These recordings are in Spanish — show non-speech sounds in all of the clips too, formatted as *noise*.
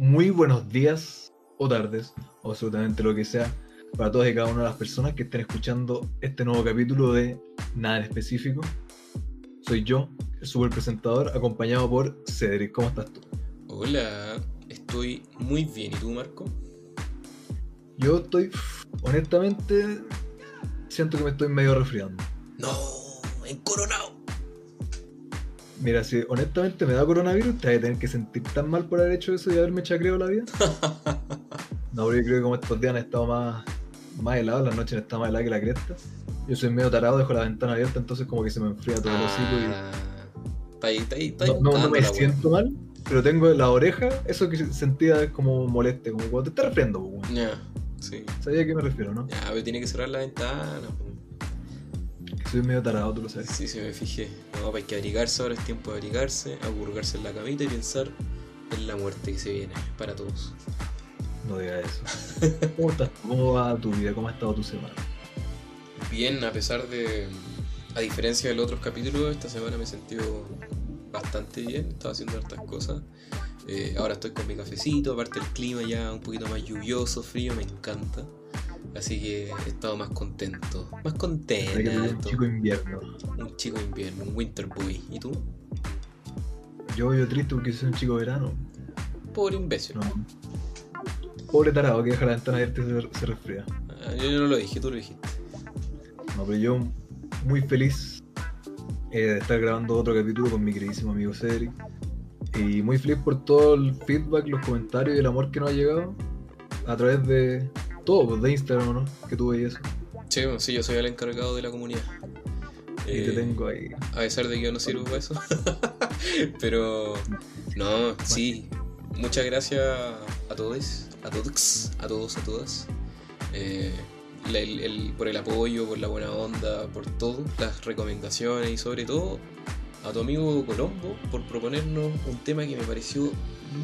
muy buenos días o tardes, o absolutamente lo que sea, para todas y cada una de las personas que estén escuchando este nuevo capítulo de Nada en Específico. Soy yo, el super presentador, acompañado por Cedric. ¿Cómo estás tú? Hola, estoy muy bien. ¿Y tú, Marco? Yo estoy, honestamente, siento que me estoy medio resfriando. No, en coronado. Mira, si honestamente me da coronavirus, te vas a tener que sentir tan mal por haber hecho eso y haberme chacreado la vida. *laughs* no, pero yo creo que como estos días han estado más, más helados, las noches han estado más heladas que la cresta. Yo soy medio tarado, dejo la ventana abierta, entonces como que se me enfría todo el hocico y... Ah, está ahí, está ahí, está ahí No, no- no me siento mal, pero tengo en la oreja eso que sentía como moleste, como cuando te estás resfriando, pues. Ya, sí. ¿Sabía a qué me refiero, no? Ya, pero tiene que cerrar la ventana. po. Soy medio tarado, tú lo sabes. Sí, sí, me fijé. No, hay que abrigarse ahora, es tiempo de abrigarse, aburgarse en la camita y pensar en la muerte que se viene para todos. No digas eso. *laughs* ¿Cómo estás? ¿Cómo va tu vida? ¿Cómo ha estado tu semana? Bien, a pesar de. A diferencia de los otros capítulos, esta semana me he sentido bastante bien, estaba haciendo hartas cosas. Eh, ahora estoy con mi cafecito, aparte el clima ya un poquito más lluvioso, frío, me encanta. Así que he estado más contento. Más contento. Un chico invierno. Un chico invierno, un winter boy. ¿Y tú? Yo yo triste porque soy un chico verano. Pobre imbécil. No. Pobre tarado que deja la ventana abierta y se, se resfría. Ah, yo no lo dije, tú lo dijiste. No, pero yo muy feliz eh, de estar grabando otro capítulo con mi queridísimo amigo Cedric. Y muy feliz por todo el feedback, los comentarios y el amor que nos ha llegado a través de todo, de Instagram, ¿no? Que tuve y eso. Sí, bueno, sí, yo soy el encargado de la comunidad. Y te Eh, tengo ahí. A pesar de que yo no sirvo para eso. *laughs* Pero no, sí. Muchas gracias a todos, a todos, a todos, a todas. Eh, la- el- el- por el apoyo, por la buena onda, por todo, las recomendaciones y sobre todo a tu amigo Colombo por proponernos un tema que me pareció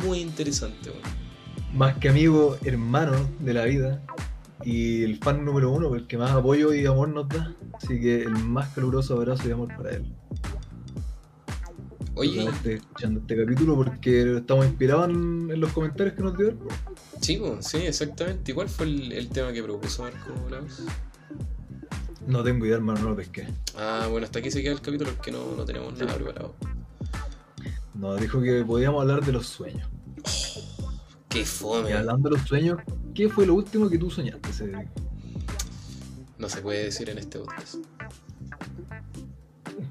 muy interesante. weón. Más que amigo, hermano de la vida. Y el fan número uno, el que más apoyo y amor nos da. Así que el más caluroso abrazo y amor para él. Oye, escuchando este capítulo porque estamos inspirados en, en los comentarios que nos dio él. sí, sí, exactamente. ¿Y cuál fue el, el tema que propuso Marco Laos? No tengo idea, hermano, no lo pesqué. Ah, bueno, hasta aquí se queda el capítulo porque no, no tenemos nada preparado. No, dijo que podíamos hablar de los sueños. Qué fome. Y hablando de los sueños, ¿qué fue lo último que tú soñaste, Cedric? No se puede decir en este podcast.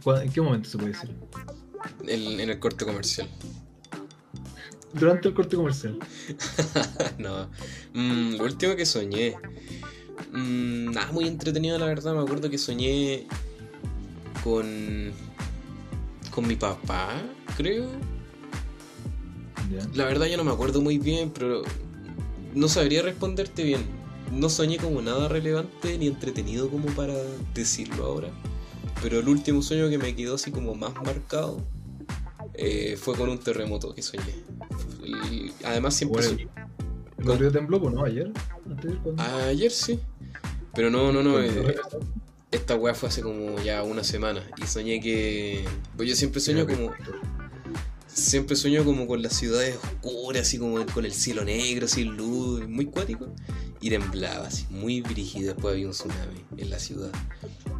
¿Cuá- ¿En qué momento se puede decir? En el corte comercial. Durante el corte comercial. *laughs* no. Mm, lo último que soñé. Mm, nada muy entretenido, la verdad. Me acuerdo que soñé con. con mi papá, creo. Ya. La verdad, yo no me acuerdo muy bien, pero. no sabría responderte bien. No soñé como nada relevante ni entretenido como para decirlo ahora. Pero el último sueño que me quedó así como más marcado eh, fue con un terremoto que soñé. Y además siempre Bueno, soñé- ¿El otro día tembló, pues, no? ¿Ayer? ¿Antes? Ayer sí. Pero no, no, no. Eh, esta weá fue hace como ya una semana. Y soñé que. Pues yo siempre sueño como. Siempre sueño como con las ciudades oscuras, así como con el cielo negro, sin luz, muy cuático. Y temblaba así, muy brígido. Después había un tsunami en la ciudad.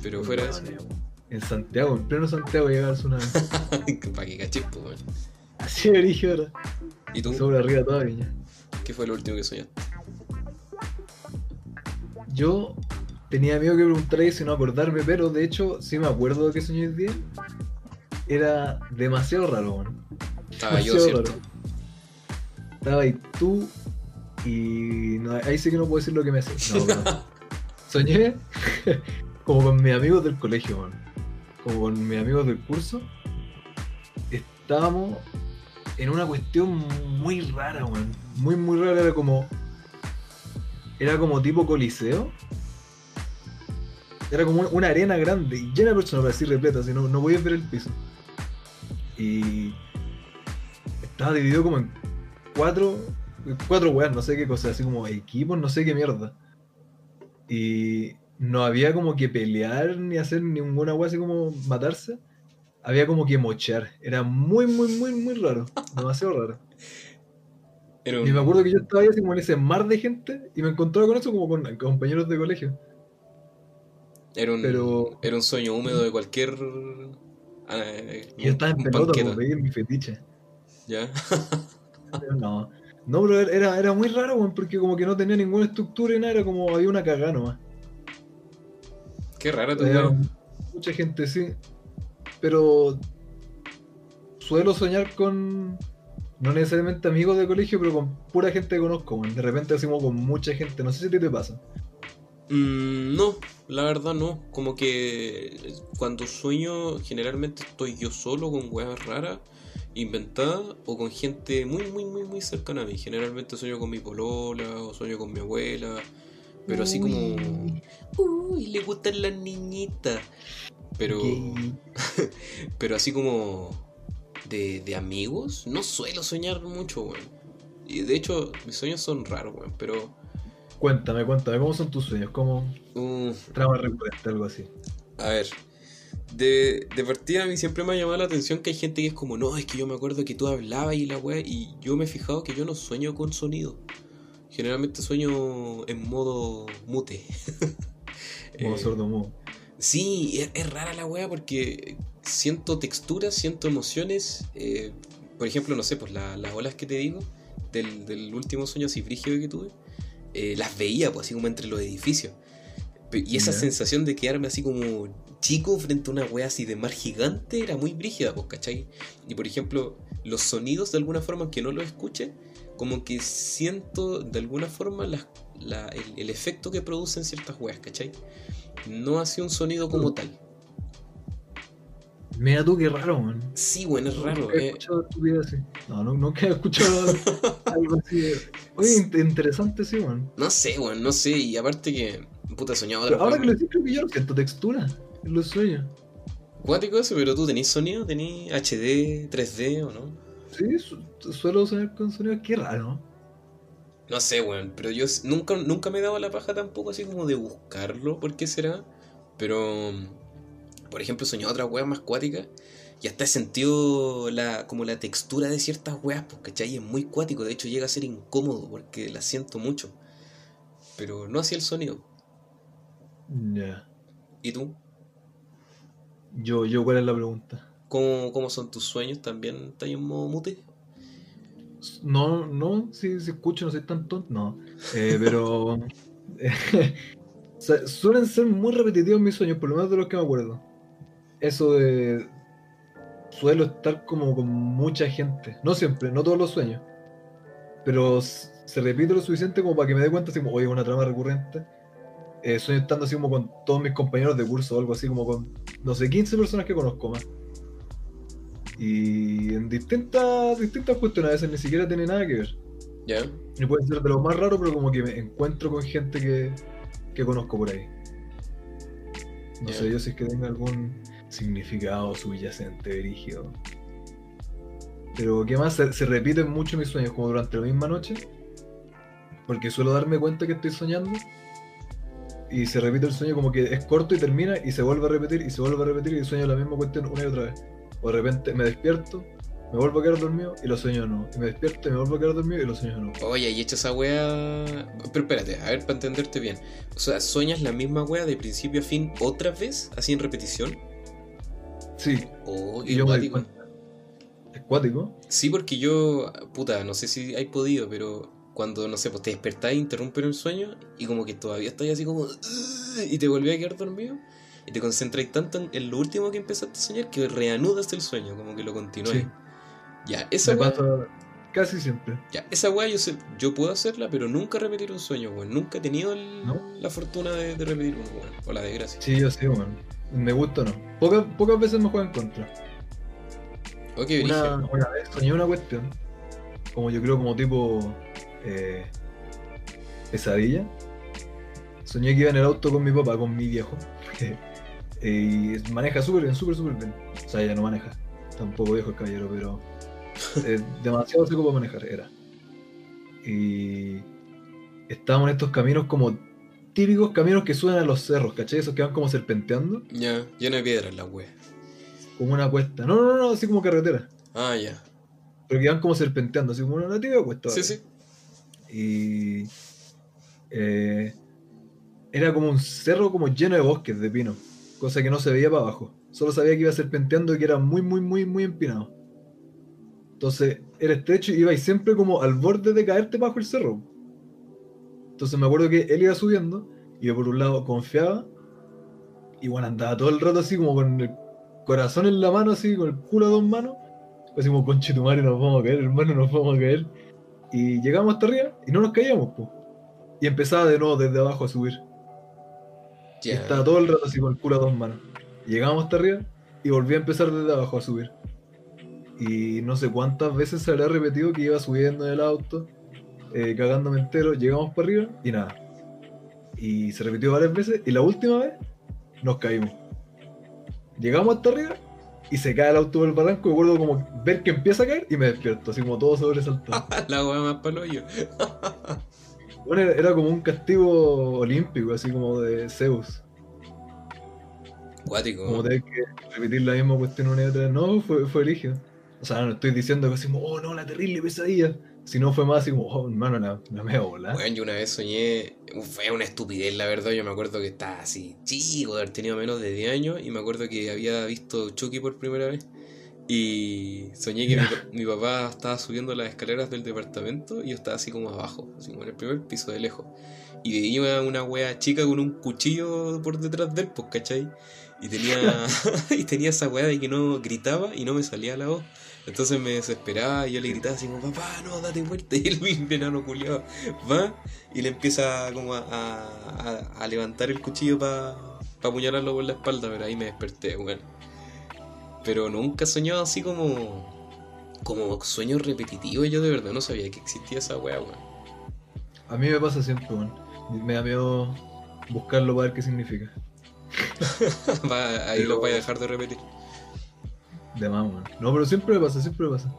Pero fuera de eso. En Santiago, en pleno Santiago llega el tsunami. *laughs* Para que pues, weón. Así de brígido ahora. ¿Y tú? Sobre arriba toda viña. ¿Qué fue lo último que soñaste? Yo tenía miedo que preguntarle si no acordarme, pero de hecho sí me acuerdo de que soñé el día. Era demasiado raro, man. Estaba yo, Demasiado ¿cierto? raro. Estaba ahí tú y no, ahí sí que no puedo decir lo que me hace. No, pero *laughs* soñé *laughs* como con mis amigos del colegio, man. Como con mis amigos del curso. Estábamos en una cuestión muy rara, man. Muy, muy rara. Era como. Era como tipo coliseo. Era como una arena grande y llena de personas, así repleta, así no, no podías ver el piso. Y estaba dividido como en cuatro, cuatro weas, no sé qué cosa, así como equipos, no sé qué mierda. Y no había como que pelear ni hacer ninguna wea así como matarse. Había como que mochar. Era muy, muy, muy, muy raro. Demasiado raro. Era Y me acuerdo que yo estaba ahí así como en ese mar de gente y me encontraba con eso como con compañeros de colegio. Era un, Pero- era un sueño húmedo de cualquier. Y yo estaba en pelota, como veía mi fetiche. ¿Ya? *laughs* No, no, pero era, era muy raro, weón, porque como que no tenía ninguna estructura y nada, era como había una cagada nomás. Qué rara tu Había vida. mucha gente, sí. Pero suelo soñar con, no necesariamente amigos de colegio, pero con pura gente que conozco, weón. De repente así como con mucha gente, no sé si a ti te pasa. Mm, no, la verdad no. Como que cuando sueño, generalmente estoy yo solo con weas raras, inventadas, o con gente muy, muy, muy, muy cercana a mí. Generalmente sueño con mi polola, o sueño con mi abuela. Pero así como. Uy, le gustan las niñitas. Pero. *laughs* Pero así como. De, de amigos, no suelo soñar mucho, weón. Y de hecho, mis sueños son raros, weón. Pero. Cuéntame, cuéntame, ¿cómo son tus sueños? ¿Cómo uh, trama recurrente, algo así? A ver, de, de partida a mí siempre me ha llamado la atención que hay gente que es como, no, es que yo me acuerdo que tú hablabas y la weá, y yo me he fijado que yo no sueño con sonido. Generalmente sueño en modo mute. *laughs* Como Eh, sordo mudo. Sí, es, es rara la weá porque siento texturas, siento emociones. eh, por ejemplo, no sé, pues la- las olas que te digo del, del último sueño así brígido que tuve, eh, las veía pues así como entre los edificios. Y esa sensación de quedarme así como chico frente a una wea así de mar gigante era muy brígida, pues, ¿cachai? Y por ejemplo, los sonidos de alguna forma, aunque no los escuche, como que siento de alguna forma la- el, el efecto que producen ciertas weas, ¿cachai? No hace un sonido como tal. Mira tú, qué raro, man. Sí, bueno, es raro. Nunca he eh. escuchado tu vida así. No, no, nunca he escuchado *laughs* algo así. de- Oye, int- interesante, sí, man. No sé, weón, no sé. Y aparte que, puta, soñaba otra ahora que lo decís, creo que yo no siento textura en los sueños. Cuático eso, pero tú tenés sonido, tenés HD, 3D o no? Sí, su- suelo soñar con sonidos, qué raro. No sé, weón, pero yo nunca, nunca me he dado la paja tampoco así como de buscarlo, ¿por qué será? Pero, por ejemplo, soñado otras weas más cuáticas y hasta he sentido la, como la textura de ciertas weas, pues, ¿cachai? Es muy cuático, de hecho llega a ser incómodo porque la siento mucho. Pero no hacía el sonido. Ya. ¿Y tú? Yo, yo, ¿cuál es la pregunta? ¿Cómo, cómo son tus sueños? ¿También estás en modo mute? No, no, si, si escucho, no soy tan tonto, no. Eh, *laughs* pero. *laughs* *laughs* sea, suelen ser muy repetitivos mis sueños, por lo menos de los que me acuerdo. Eso de. Suelo estar como con mucha gente. No siempre, no todos los sueños. Pero se repite lo suficiente como para que me dé cuenta, así como, oye, una trama recurrente. Eh, sueño estando así como con todos mis compañeros de curso o algo así, como con, no sé, 15 personas que conozco más. Y en distintas, distintas cuestiones, a veces ni siquiera tiene nada que ver. ¿Ya? Y puede ser de lo más raro, pero como que me encuentro con gente que, que conozco por ahí. No sé yo si es que tenga algún significado subyacente, dirigido. Pero ¿qué más? Se, se repiten mucho mis sueños, como durante la misma noche. Porque suelo darme cuenta que estoy soñando. Y se repite el sueño como que es corto y termina y se vuelve a repetir y se vuelve a repetir y sueño la misma cuestión una y otra vez. O de repente me despierto, me vuelvo a quedar dormido y lo sueño nuevo. Y me despierto y me vuelvo a quedar dormido y lo sueño nuevo. Oye, y hecho esa wea. Pero espérate, a ver, para entenderte bien. O sea, ¿sueñas la misma wea de principio a fin otra vez, así en repetición? Sí, Oh, y yo cuático. Es cuático. Sí, porque yo, puta, no sé si hay podido, pero cuando, no sé, pues te despertás e interrumpen el sueño y como que todavía estás así como... Y te volví a quedar dormido y te concentras tanto en, en lo último que empezaste a soñar que reanudas el sueño, como que lo continúas. Sí. Ya, esa Me wea, casi siempre. ya, esa wea yo, sé- yo puedo hacerla, pero nunca repetir un sueño, weón. Nunca he tenido el- ¿No? la fortuna de, de repetir uno, weón. O la desgracia. Sí, yo sé, man. Me gusta o no. Pocas, pocas veces me juega en contra. Ok, Una, una vez soñé una cuestión. Como yo creo, como tipo. eh, pesadilla. Soñé que iba en el auto con mi papá, con mi viejo. *laughs* y maneja súper bien, súper, súper bien. O sea, ella no maneja. Tampoco viejo el caballero, pero. *laughs* eh, demasiado seco para manejar, era. Y. Estábamos en estos caminos como. Típicos caminos que suben a los cerros, ¿cachai? Esos que van como serpenteando. Ya, lleno de piedras la wea. Como una cuesta. No, no, no, así como carretera. Ah, ya. Pero que van como serpenteando, así como una nativa cuesta. Sí, sí. y eh, era como un cerro como lleno de bosques de pino, cosa que no se veía para abajo. Solo sabía que iba serpenteando y que era muy, muy, muy, muy empinado. Entonces era estrecho y ibais siempre como al borde de caerte bajo el cerro. Entonces me acuerdo que él iba subiendo y yo por un lado confiaba y bueno, andaba todo el rato así como con el corazón en la mano, así con el culo a dos manos. Así como, conchetumare, nos vamos a caer, hermano, nos vamos a caer. Y llegamos hasta arriba y no nos caíamos, pues. Y empezaba de nuevo desde abajo a subir. Y Ya. estaba todo el rato así con el culo a dos manos. Llegamos hasta arriba y volví a empezar desde abajo a subir. Y no sé cuántas veces se habrá repetido que iba subiendo en el auto, eh, cagándome entero, llegamos para arriba y nada. Y se repitió varias veces y la última vez nos caímos. Llegamos hasta arriba y se cae el auto por el barranco. Me acuerdo como ver que empieza a caer y me despierto, así como todo sobresaltado. *laughs* La weá más palo yo. *laughs* Bueno, era, era como un castigo olímpico, así como de Zeus. Cuático. Como tener que repetir la misma cuestión una y otra vez. No, fue, fue rígido. O sea, no estoy diciendo que así como, oh no, la terrible pesadilla. Si no fue más así como, oh hermano, la, la mea bola. Bueno, yo una vez soñé, fue una estupidez la verdad, yo me acuerdo que estaba así chico, de haber tenido menos de 10 años y me acuerdo que había visto Chucky por primera vez y soñé que mi, pa- mi papá estaba subiendo las escaleras del departamento y yo estaba así como abajo, así como en el primer piso de lejos y veía una wea chica con un cuchillo por detrás de él, pues, ¿cachai? Y tenía, *laughs* *laughs* y tenía esa wea de que no gritaba y no me salía la voz. Entonces me desesperaba y yo le gritaba así como, papá, no, date vuelta. *laughs* Y el mismo enano culiado va y le empieza como a, a- a- levantar el cuchillo para apuñalarlo por la espalda, pero ahí me desperté, weón. Pero nunca he soñado así como. como sueños repetitivos. Yo de verdad no sabía que existía esa wea, weón. A mí me pasa siempre, weón. Me da miedo buscarlo para ver qué significa. *laughs* Va- ahí lo voy a dejar de repetir. De más. No, pero siempre me pasa, siempre me pasa.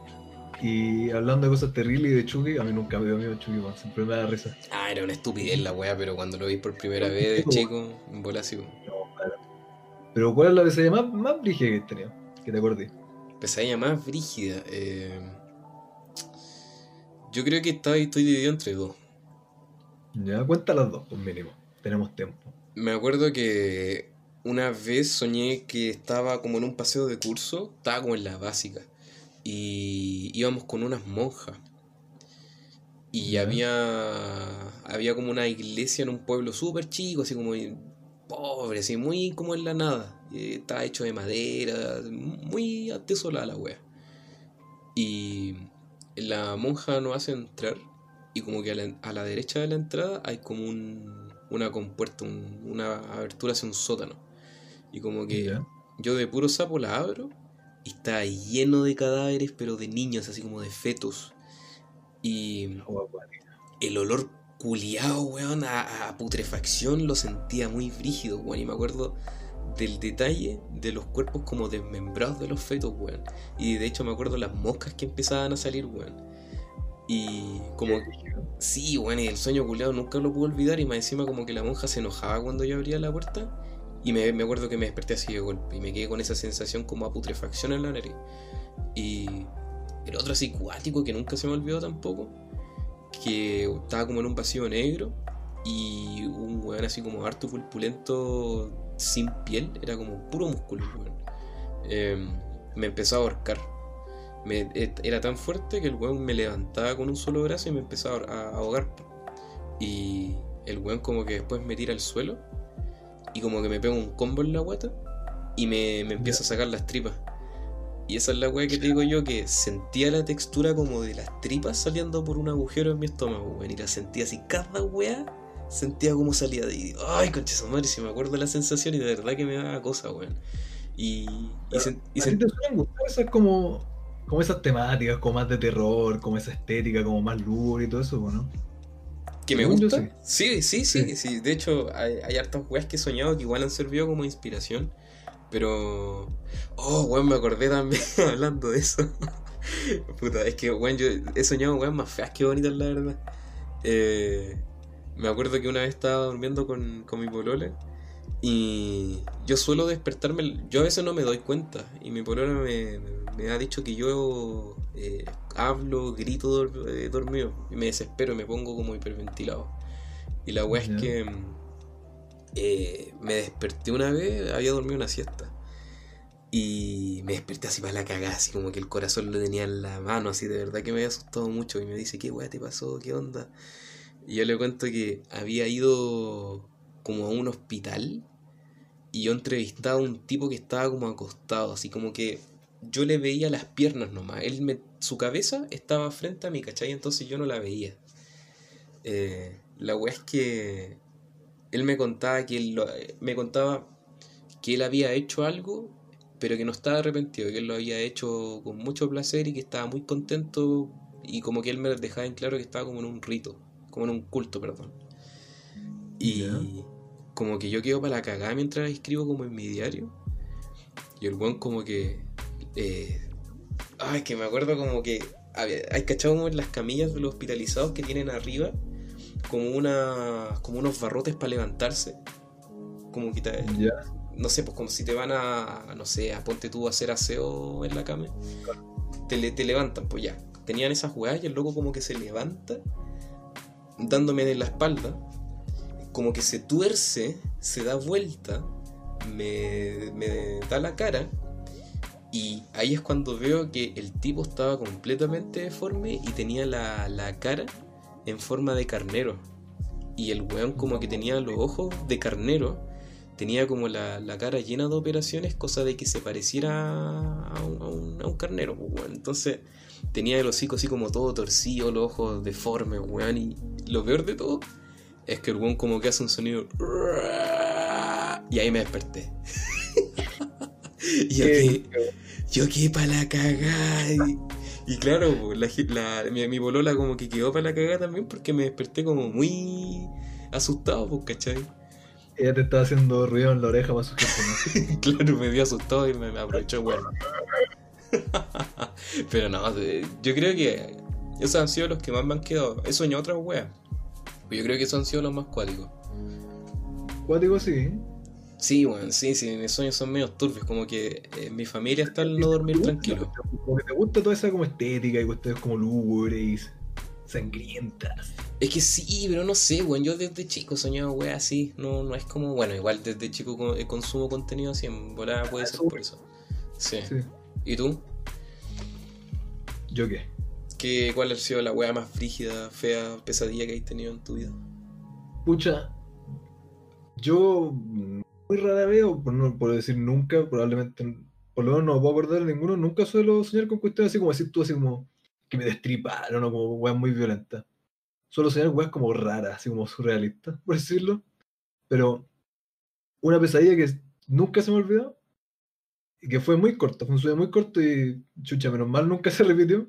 Y hablando de cosas terribles y de Chucky, a mí nunca me dio miedo Chucky, weón. Siempre me da risa. Ah, era una estupidez la wea, pero cuando lo vi por primera vez de chico, en bola así. No, claro. Pero ¿cuál es la pesadilla más, más brígida que tenido? Que te acordé. Pesadilla más brígida. eh, Yo creo que está- estoy dividido entre dos. Ya, cuenta las dos, pues mínimo. Tenemos tiempo. Me acuerdo que una vez soñé que estaba como en un paseo de curso, estaba como en la básica, y íbamos con unas monjas. Y había, había como una iglesia en un pueblo súper chico, así como pobre, así muy como en la nada. Estaba hecho de madera, muy desolada la wea. Y la monja nos hace entrar y como que a la, a la derecha de la entrada hay como un, una compuerta, un- una abertura hacia un sótano. Y como que yo de puro sapo la abro y está lleno de cadáveres, pero de niños, así como de fetos. Y el olor culiao, weón, a, a putrefacción lo sentía muy frígido, weón. Y me acuerdo del detalle de los cuerpos como desmembrados de los fetos, weón. Y de hecho me acuerdo las moscas que empezaban a salir, weón. Y como, sí, weón, y el sueño culiao nunca lo pude olvidar. Y más encima como que la monja se enojaba cuando yo abría la puerta. Y me, me acuerdo que me desperté así de golpe. Y me quedé con esa sensación como a putrefacción en la nariz. Y el otro así cuático que nunca se me olvidó tampoco que estaba como en un vacío negro y un weón así como harto pulpulento sin piel, era como puro músculo. Em, me empezó a ahorcar. Me- era tan fuerte que el weón me levantaba con un solo brazo y me empezaba a a ahogar. Y el weón como que después me tira al suelo y como que me pega un combo en la guata y me, me empieza a sacar las tripas. Y esa es la weá que te digo yo, que sentía la textura como de las tripas saliendo por un agujero en mi estómago, weón. Y la sentía así, cada weá sentía como salía de ahí. Ay, concha madre, si me acuerdo de la sensación y de verdad que me daba cosa, weón. Y, y, sen- y ¿A ti sen- te suelen gustar esas como, como esas temáticas, como más de terror, como esa estética, como más lúgubre y todo eso, ¿no? Que me gusta. Sí, sí, sí, Sí. sí. De hecho, hay, hay hartas weas que he soñado que igual han servido como inspiración. Pero. Oh, weón, me acordé también *laughs* hablando de eso. *laughs* Puta, es que, weón, yo he soñado weón más feas que bonitas, la verdad. Eh, me acuerdo que una vez estaba durmiendo con, con mi polola. Y yo suelo despertarme, yo a veces no me doy cuenta. Y mi polola me, me ha dicho que yo eh, hablo, grito eh, dormido. Y me desespero, me pongo como hiperventilado. Y la weá es que eh, me desperté una vez, había dormido una siesta. Y me desperté así para la cagada, así como que el corazón lo tenía en la mano, así de verdad que me había asustado mucho. Y me dice, ¿qué weá te pasó? ¿Qué onda? Y yo le cuento que había ido como a un hospital y yo entrevistaba a un tipo que estaba como acostado, así como que yo le veía las piernas nomás. Él me, su cabeza estaba frente a mí, ¿cachai? Entonces yo no la veía. Eh, la weá es que él me contaba que él me contaba que él había hecho algo, pero que no estaba arrepentido, que él lo había hecho con mucho placer y que estaba muy contento y como que él me dejaba en claro que estaba como en un rito, como en un culto, perdón. Y como que yo quedo para la cagada mientras escribo como en mi diario. Y el buen como que... Eh, ay, que me acuerdo como que... Hay cachado como en las camillas de los hospitalizados que tienen arriba como una como unos barrotes para levantarse. Como que no sé, pues como si te van a, no sé, a ponte tú a hacer aseo en la cama. Te, te levantan, pues ya. Tenían esas jugadas y el loco como que se levanta dándome en la espalda. Como que se tuerce, se da vuelta, me, me da la cara. Y ahí es cuando veo que el tipo estaba completamente deforme y tenía la, la cara en forma de carnero. Y el weón como que tenía los ojos de carnero, tenía como la, cara llena de operaciones, cosa de que se pareciera a un, a un, carnero, pues, Entonces tenía el hocico así como todo torcido, los ojos deformes, weón. Y lo peor de todo es que el weón como que hace un sonido... Y ahí me desperté. *laughs* y que, yo que para la cagada. Y claro, la, la, mi, mi, bolola como que quedó para la cagada también porque me desperté como muy asustado, pues, ¿cachai? Ella te estaba haciendo ruido en la oreja para *laughs* claro, me dio asustado y me, aprovechó, bueno. *laughs* Pero no, yo creo que esos han sido los que más me han quedado. He soñado otras weas. Yo creo que esos han sido los más cuáticos. Cuáticos sí. Sí, bueno, sí, sí, mis sueños son medio turbios, como que eh, mi familia está al no dormir tranquilo. Como que te gusta toda esa como estética y cuestiones como lúgubres, sangrientas. Es que sí, pero no sé, weón, yo desde chico soñaba weón así, no, no es como, bueno, igual desde chico eh, consumo contenido así, en volada puede ser por eso. Sí. ¿Y tú? ¿Yo qué? ¿Qué ¿Cuál ha sido la weá más frígida, fea, pesadilla que has tenido en tu vida? Pucha, yo muy rara vez, o por, no, decir nunca, probablemente, por lo menos no puedo acordar de ninguno, nunca suelo soñar con cuestiones así como decir tú, así como que me destriparon o como weas muy violentas. Suelo soñar weas como raras, así como surrealistas, por decirlo. Pero una pesadilla que nunca se me olvidó y que fue muy corta, fue un sueño muy corto y chucha, menos mal nunca se repitió.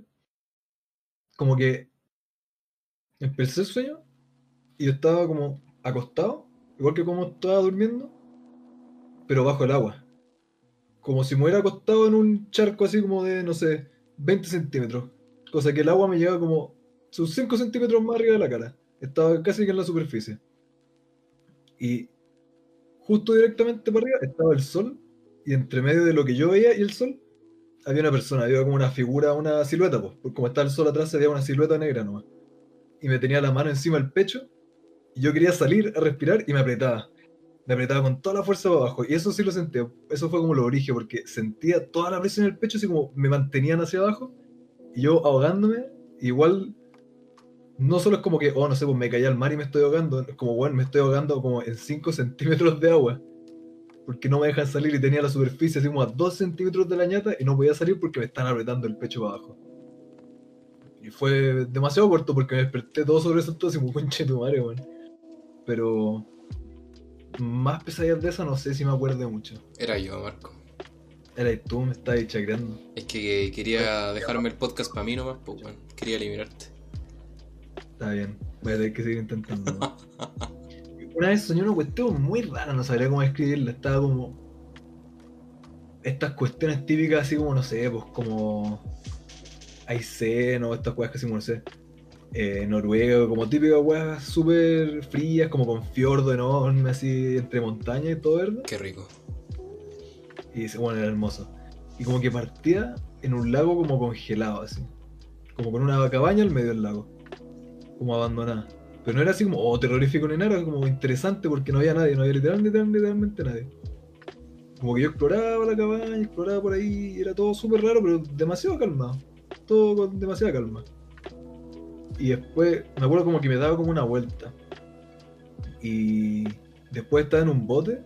Como que empecé el sueño y yo estaba como acostado, igual que como estaba durmiendo, pero bajo el agua. Como si me hubiera acostado en un charco así como de, no sé, 20 centímetros. Cosa que el agua me llega como sus 5 centímetros más arriba de la cara. Estaba casi que en la superficie. Y justo directamente para arriba estaba el sol. Y entre medio de lo que yo veía y el sol, había una persona, había como una figura, una silueta, pues. Como estaba el sol atrás, veía una silueta negra nomás. Y me tenía la mano encima del pecho. Y yo quería salir a respirar y me apretaba me apretaba con toda la fuerza para abajo. Y eso sí lo sentí. Eso fue como lo origen, porque sentía toda la presión en el pecho, así como me mantenían hacia abajo. Y yo ahogándome, igual. No solo es como que, oh, no sé, pues me caí al mar y me estoy ahogando. Es como, bueno, me estoy ahogando como en 5 *laughs* centímetros de agua. Porque no me dejan salir y tenía la superficie así como a 2 centímetros de la ñata y no podía salir porque me están apretando el pecho para abajo. Y fue demasiado corto porque me desperté todo sobre eso, todo así como conche tu madre, weón. Pero más pesadillas de eso no sé si me acuerdo mucho. Era yo, Marco. Era tú, me estabas chacreando. Es que quería dejarme el podcast para mí nomás, pues bueno, quería eliminarte. Está bien, voy a tener que seguir intentando. *laughs* una vez soñé una cuestión muy rara, no sabría cómo escribirla, estaba como... Estas cuestiones típicas así como, no sé, pues como... Hay seno, estas cosas que así como, no sé eh, noruego, como típicas weas súper frías, como con fiordo enorme, así entre montañas y todo verde. Qué rico. Y bueno, era hermoso. Y como que partía en un lago como congelado, así. como con una cabaña al medio del lago, como abandonada. Pero no era así como, oh, terrorífico ni nada, era como interesante porque no había nadie, no había literalmente, literalmente nadie. Como que yo exploraba la cabaña, exploraba por ahí, era todo súper raro, pero demasiado calmado. Todo con demasiada calma. Y después, me acuerdo como que me daba como una vuelta. Y después estaba en un bote,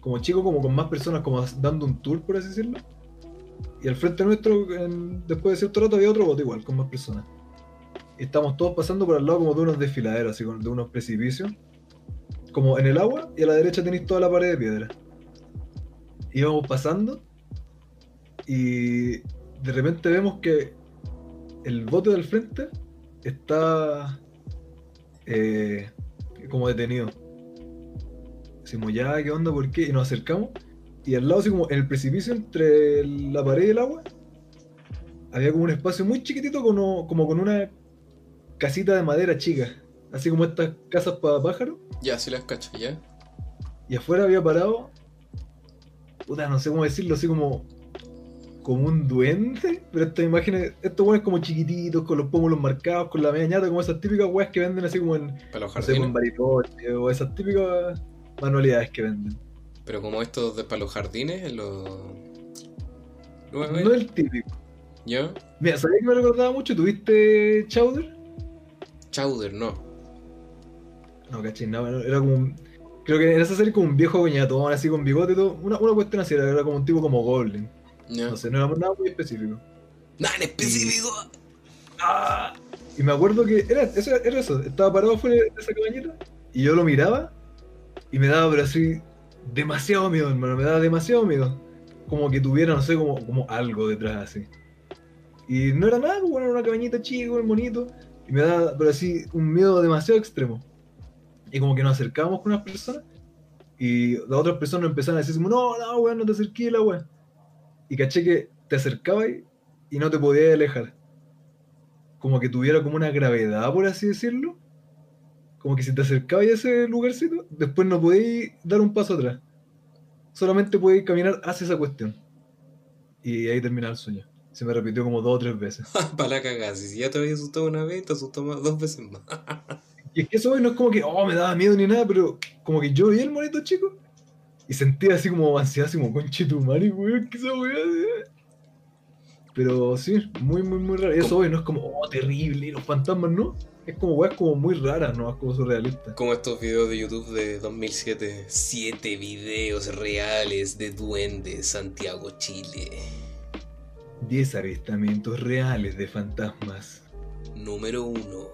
como chico, como con más personas, como dando un tour, por así decirlo. Y al frente nuestro, después de cierto rato, había otro bote igual, con más personas. Y estábamos todos pasando por al lado como de unos desfiladeros, así de unos precipicios. Como en el agua, y a la derecha tenéis toda la pared de piedra. Íbamos pasando, y de repente vemos que el bote del frente está eh, como detenido. Decimos, ya, ¿qué onda? ¿Por qué? Y nos acercamos. Y al lado, así como en el precipicio entre la pared y el agua, había como un espacio muy chiquitito, como, como con una casita de madera chica. Así como estas casas para pájaros. Ya, sí las cacho, ya. Y afuera había parado. Puta, no sé cómo decirlo, así como. Como un duende. Pero estas imágenes, estos weones como chiquititos, con los pómulos marcados, con la media ñata, como esas típicas weas que venden así como en. Para los No sé, como en jardines. Bariloche, o esas típicas manualidades que venden. Pero como estos de para los jardines, los. No es el típico. ¿Ya? Mira, ¿sabías que me recordaba mucho? ¿Tuviste Chowder? Chowder, no. No, caché, no, era como un... Creo que en esa serie como un viejo coñatón, así con bigote y todo. Una, una cuestión así, era, era como un tipo como Goblin. Ya. No sé, no era nada muy específico. Nada en específico. ¡Ah! Y me acuerdo que era eso, era eso. Estaba parado fuera de esa cabañita y yo lo miraba y me daba, pero así, demasiado miedo, hermano. Me daba demasiado miedo. Como que tuviera, no sé, como, como algo detrás así. Y no era nada, pues, bueno, era una cabañita chica, un bonito. Y me daba, pero así, un miedo demasiado extremo. Y como que nos acercábamos con unas personas y las otras personas empezaron a decir, no, no, weón, no te acerques, la weón. Y caché que te acercabas y no te podías alejar como que tuviera como una gravedad, por así decirlo. Como que si te acercabas a ese lugarcito, después no podéis dar un paso atrás. Solamente podéis caminar hacia esa cuestión. Y ahí terminaba el sueño. Se me repitió como dos o tres veces. *laughs* Para la cagada. Si ya te había asustado una vez, te asustó más, dos veces más. Y es que eso hoy no es como que, oh, me daba miedo ni nada, pero como que yo vi el monito chico y sentía así como ansiedad, así como, conche tu madre, weón, que esa weá. eh". Pero sí, muy, muy, muy raro. Y eso hoy no es como, oh, terrible, y los fantasmas, ¿no? Es como weas como muy raras, ¿no? Es como surrealistas. Como estos videos de YouTube de 2007. Siete videos reales de duendes Santiago, Chile. 10 avistamientos reales de fantasmas. Número uno.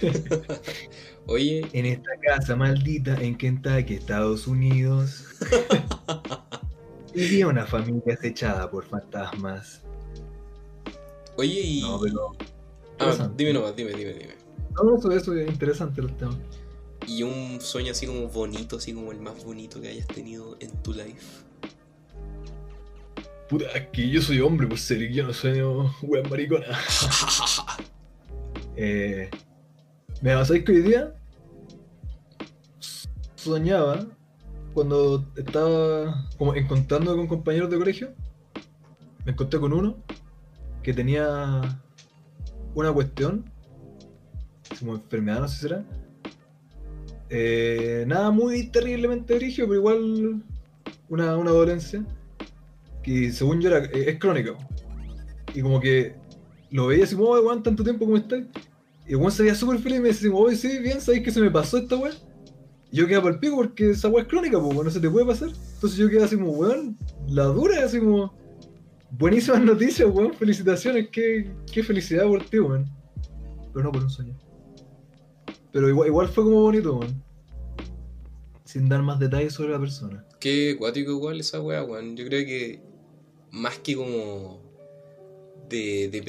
*laughs* Oye, En esta casa maldita en Kentucky, Estados Unidos, *laughs* vivía una familia acechada por fantasmas. oye y... No, pero. Ah, dime nomás, dime, dime, dime. No, eso, eso es interesante el tema. Y un sueño así como bonito, así como el más bonito que hayas tenido en tu life. Puta, es que yo soy hombre, pues serio, yo no sueño weas maricona. *laughs* Eh. Mira, ¿sabéis que hoy día soñaba cuando estaba como encontrando con compañeros de colegio? Me encontré con uno que tenía una cuestión, como enfermedad, no sé si será. Eh, nada muy terriblemente brígido, pero igual una, una dolencia que según yo era, eh, es crónica. Y como que lo veía así como, oh, weón, tanto tiempo como estás. Y weón se veía súper feliz y me decía, oye, sí, bien, ¿sabéis que se me pasó esta weá? Y yo quedaba por el pico porque esa weá es crónica, pues, no se te puede pasar. Entonces yo quedaba así como, weón, la dura, así como, buenísimas *laughs* noticias, weón, felicitaciones, qué, qué felicidad por ti, weón. Pero no por un sueño. Pero igual, igual fue como bonito, weón. Sin dar más detalles sobre la persona. Qué cuático igual esa weá, weón. Yo creo que más que como de, de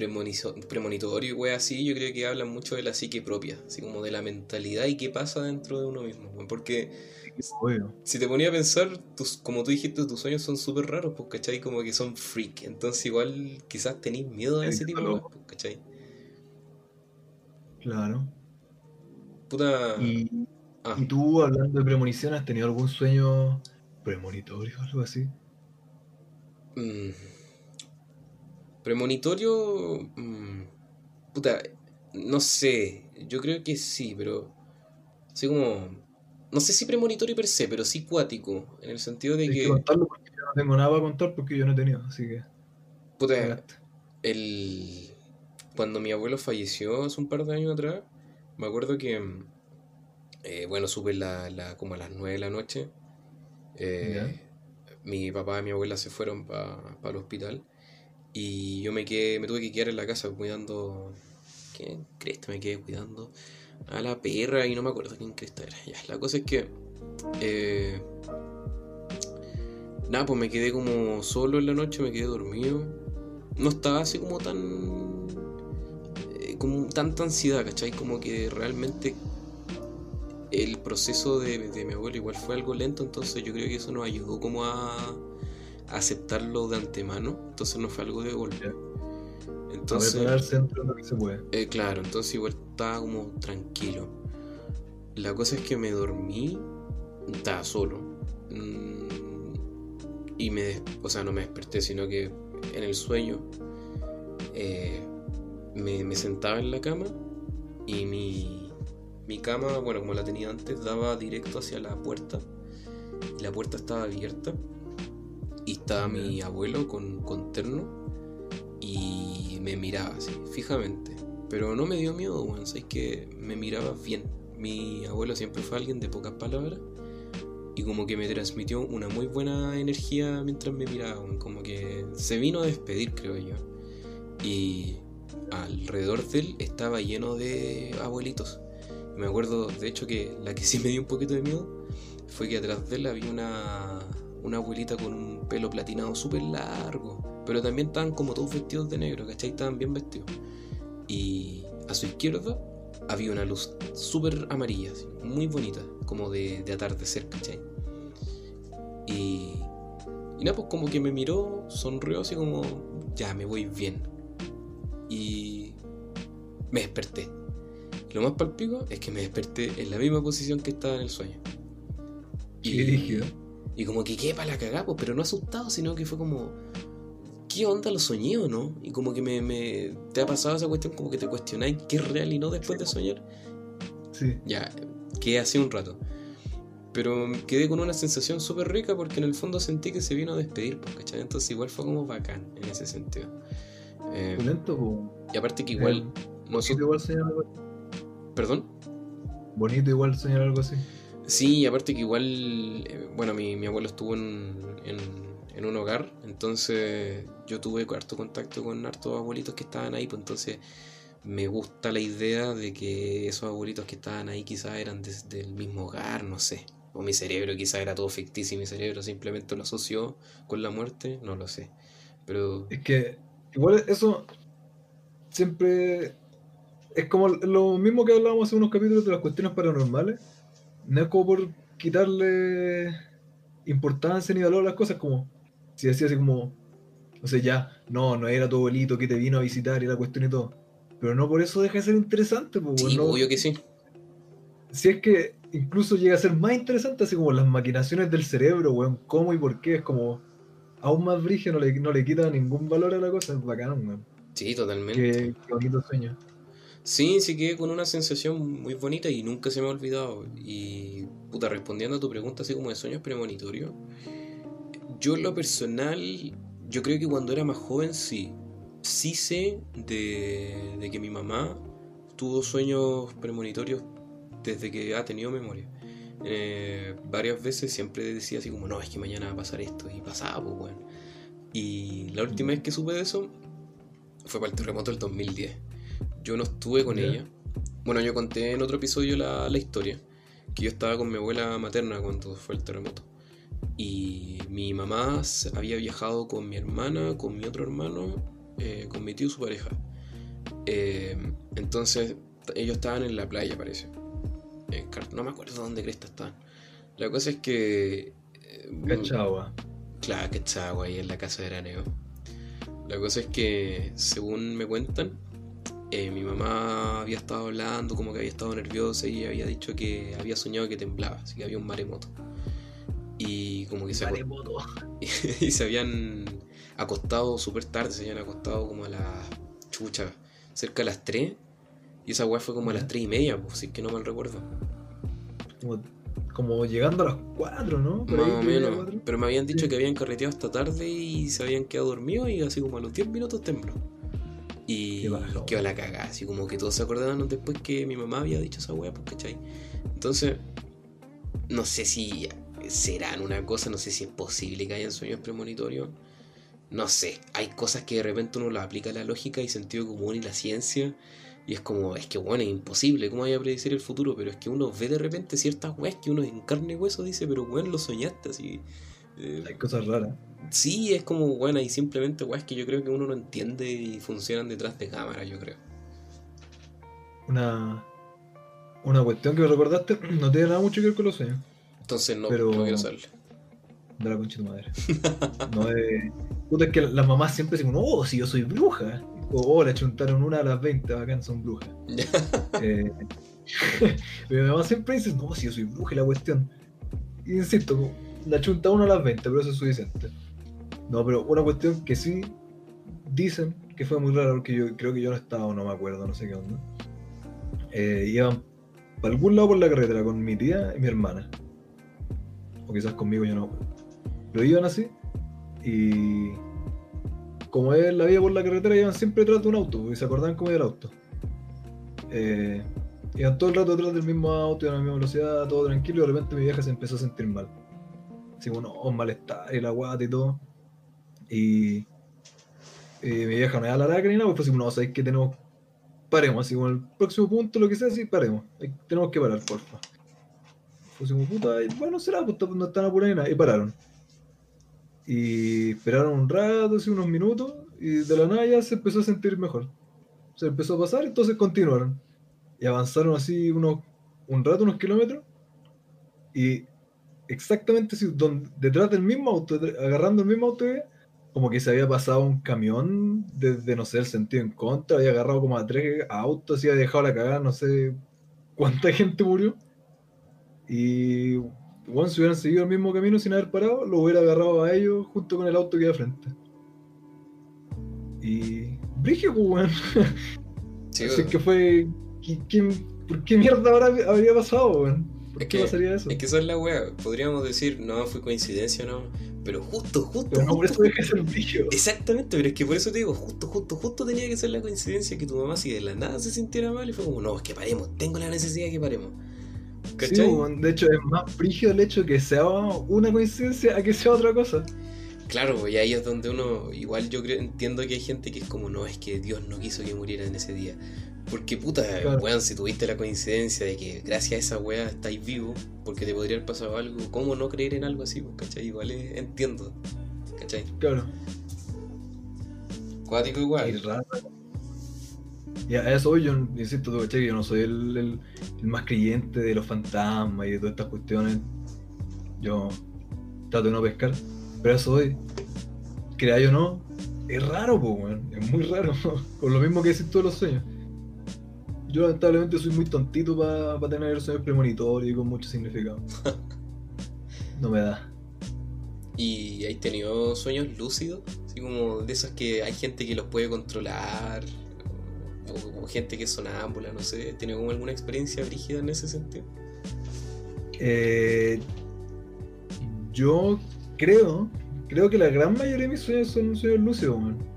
premonitorio y así, yo creo que hablan mucho de la psique propia, así como de la mentalidad y qué pasa dentro de uno mismo. Porque si te ponía a pensar, tus, como tú dijiste, tus sueños son súper raros, pues, ¿cachai? Como que son freak. Entonces igual quizás tenéis miedo a ese tipo de weas, pues, ¿cachai? Claro. Puta... Y, Ah, y tú, hablando de premonición, ¿has tenido algún sueño premonitorio o algo así? mm, premonitorio... mm, puta, no sé, yo creo que sí, pero así como, no sé si premonitorio per se, pero sí cuático, en el sentido de Hay que que, contarlo porque yo no tengo nada para contar porque yo no he tenido, así que. puta, el, cuando mi abuelo falleció hace un par de años atrás, me acuerdo que, eh, bueno, supe la, la, como a las 9 de la noche, eh, mi papá y mi abuela se fueron para el hospital y yo me quedé, me tuve que quedar en la casa cuidando, ¿quién cresta me quedé cuidando? A la perra y no me acuerdo quién cresta era. Ya, la cosa es que, eh, nada, pues me quedé como solo en la noche, me quedé dormido. No estaba así como tan, eh, como tanta ansiedad, ¿cachai? Como que realmente el proceso de, de mi abuelo igual fue algo lento, entonces yo creo que eso nos ayudó como a aceptarlo de antemano, entonces no fue algo de golpe. Entonces, dentro de lo que se puede. eh, claro, entonces igual estaba como tranquilo. La cosa es que me dormí, estaba solo. mm, Y me, o sea, no me desperté, sino que en el sueño eh, me, me sentaba en la cama y mi, mi cama, bueno, como la tenía antes, daba directo hacia la puerta. Y la puerta estaba abierta. Y estaba mi abuelo con, con terno y me miraba así, fijamente. Pero no me dio miedo, weón, sabes que me miraba bien. Mi abuelo siempre fue alguien de pocas palabras y como que me transmitió una muy buena energía mientras me miraba, weón, como que se vino a despedir, creo yo. Y alrededor de él estaba lleno de abuelitos. Me acuerdo, de hecho, que la que sí me dio un poquito de miedo fue que atrás de él había una, una abuelita con un pelo platinado súper largo. Pero también estaban como todos vestidos de negro, ¿cachai? Estaban bien vestidos. Y a su izquierda había una luz súper amarilla, así, muy bonita, como de, de atardecer, ¿cachai? Y, y nada, pues como que me miró, sonrió así como, ya, me voy bien. Y me desperté. Lo más palpico es que me desperté en la misma posición que estaba en el sueño. Qué rígido. Y como que quedé para la cagada, pues, pero no asustado, sino que fue como, ¿qué onda lo soñé o no? Y como que me, me- te ha pasado esa cuestión, como que te cuestionáis qué es real y no después de soñar. Sí. Ya, quedé así un rato. Pero quedé con una sensación súper rica porque en el fondo sentí que se vino a despedir, pues, ¿cachai? Entonces igual fue como bacán en ese sentido. Eh, Opulento, po. y aparte que igual, Eh, Bonito nosotros, igual soñar algo así. perdón. Bonito igual soñar algo así. Sí, aparte que igual, eh, bueno, mi, abuelo estuvo en, un hogar, entonces yo tuve harto contacto con hartos abuelitos que estaban ahí, pues entonces me gusta la idea de que esos abuelitos que estaban ahí quizás eran des- del mismo hogar, no sé. O mi cerebro quizás era todo ficticio y mi cerebro simplemente lo asoció con la muerte, no lo sé. Pero Es que igual eso siempre es como lo mismo que hablábamos en unos capítulos de las cuestiones paranormales. No es como por quitarle importancia ni valor a las cosas, como si decía así como, o sea, ya, no, no era tu abuelito que te vino a visitar y la cuestión y todo. Pero no por eso deja de ser interesante, pues, sí, no- obvio que sí. si es que incluso llega a ser más interesante, así como las maquinaciones del cerebro, weón, cómo y por qué, es como aún más brígido, no le, no le quita ningún valor a la cosa, es bacán, weón. Sí, totalmente. Qué, qué bonito sueño. Sí, sí quedé con una sensación muy bonita y nunca se me ha olvidado. Y, puta, respondiendo a tu pregunta así como de sueños premonitorios, yo en lo personal, yo creo que cuando era más joven sí, sí sé de, de que mi mamá tuvo sueños premonitorios desde que ha tenido memoria. Eh, varias veces siempre decía así como, no, es que mañana va a pasar esto, y pasaba, pues, bueno. Y la última vez que supe de eso fue para el terremoto del 2010. Yo no estuve con ella. Bueno, yo conté en otro episodio la, la historia, que yo estaba con mi abuela materna cuando fue el terremoto. Y mi mamá había viajado con mi hermana, con mi otro hermano, eh, con mi tío y su pareja. Eh, entonces ellos estaban en la playa, parece. No me acuerdo dónde cresta estaban. La cosa es que... eh, Cachagua. Claro, que estaba ahí en la casa de veraneo. La cosa es que, según me cuentan, eh, mi mamá había estado hablando, como que había estado nerviosa y había dicho que había soñado que temblaba, así que había un maremoto. Y como que se, Maremoto. *laughs* y se habían acostado súper tarde, se habían acostado como a las chuchas, cerca de las 3. Y esa weá fue como a las 3 y media, pues, si es que no mal recuerdo. Como, como llegando a las 4, ¿no? Por Más o menos. Pero me habían dicho Sí. que habían carreteado hasta tarde y se habían quedado dormidos y así como a los 10 minutos tembló. Y quedó la cagada, así como que todos se acordaban después que mi mamá había dicho esa weá, pues, ¿cachai? Entonces, no sé si serán una cosa, no sé si es posible que hayan sueños premonitorios. No sé, hay cosas que de repente uno las aplica a la lógica y sentido común y la ciencia. Y es como, es que bueno, es imposible, ¿cómo vaya a predecir el futuro? Pero es que uno ve de repente ciertas weas que uno en carne y hueso dice, pero weón, lo soñaste así. Eh, Hay cosas raras. Sí, es como, bueno, y simplemente weas que yo creo que uno no entiende y funcionan detrás de cámara, yo creo. Una, una cuestión que me recordaste no tiene nada mucho que ver con los sueños. Entonces no, Pero- no quiero saberle. De la concha de tu madre. No es. Puta, es que las mamás siempre dicen, oh, si yo soy bruja. O, oh, le chuntaron una a las 20, bacán, son brujas. *laughs* Eh, *laughs* mi mamá siempre dice, no, si yo soy bruja y la cuestión. Y insisto, la chunta una a las 20, pero eso es suficiente. No, pero una cuestión que sí dicen que fue muy rara, porque yo creo que yo no estaba o no me acuerdo, no sé qué onda. Eh, iban para algún lado por la carretera con mi tía y mi hermana. O quizás conmigo, yo no. Pero iban así y como es la vida por la carretera, iban siempre detrás de un auto y se acordaban cómo era el auto. Eh, iban todo el rato detrás del mismo auto, iban a la misma velocidad, todo tranquilo, y de repente mi vieja se empezó a sentir mal. Así como, no, malestar y la guata y todo. Y, y mi vieja no era la lágrima ni nada, pues como, no, sabéis que tenemos, paremos, así como el próximo punto, lo que sea, sí, paremos. Tenemos que parar, porfa. Como, puta, y bueno, será, pues no están apurados ni nada, y pararon. Y esperaron un rato, así unos minutos, y de la nada ya se empezó a sentir mejor. Se empezó a pasar, entonces continuaron. Y avanzaron así unos, un rato, unos kilómetros, y exactamente así, donde, detrás del mismo auto, agarrando el mismo auto, como que se había pasado un camión desde, no sé, el sentido en contra, había agarrado como a tres autos y había dejado la cagada, no sé cuánta *laughs* gente murió. Y bueno, si hubieran seguido el mismo camino sin haber parado, lo hubiera agarrado a ellos junto con el auto que iba frente. Y. Brigio, pues, weón. *laughs* Sí, Así que fue. ¿qui- quién- ¿Por qué mierda ahora habría pasado, weón? ¿Por Es qué que- pasaría eso? Es que esa es la wea. Podríamos decir, no, fue coincidencia, no. Pero justo, justo, Pero no por justo. eso deja de ser brillo. Exactamente, pero es que por eso te digo, justo, justo, justo tenía que ser la coincidencia que tu mamá si de la nada se sintiera mal y fue como, no, es que paremos, tengo la necesidad de que paremos. Sí, de hecho, es más brígido el hecho de que sea una coincidencia a que sea otra cosa. Claro, y ahí es donde uno, igual yo creo, entiendo que hay gente que es como, no, es que Dios no quiso que muriera en ese día. Porque puta, Claro. weón, si tuviste la coincidencia de que gracias a esa wea estáis vivo, porque te podría haber pasado algo, ¿cómo no creer en algo así? Pues, ¿Cachai? Igual es- entiendo. ¿Cachai? Claro. Cuático Qué igual. raro. Y a eso yo insisto, tú, ¿cachai? yo no soy el, el- el más creyente de los fantasmas y de todas estas cuestiones. Yo trato de no pescar, pero eso voy. Crea o no, es raro, pues, weón. Es muy raro. *laughs* Con lo mismo que decís todos los sueños. Yo lamentablemente soy muy tontito para tener sueños premonitorios y con mucho significado. *laughs* No me da. ¿Y hay tenido sueños lúcidos? Así como de esos que hay gente que los puede controlar, o, o gente que es sonámbula, no sé. ¿Tiene como alguna experiencia brígida en ese sentido? Eh, yo creo, creo que la gran mayoría de mis sueños son sueños lúcidos, man.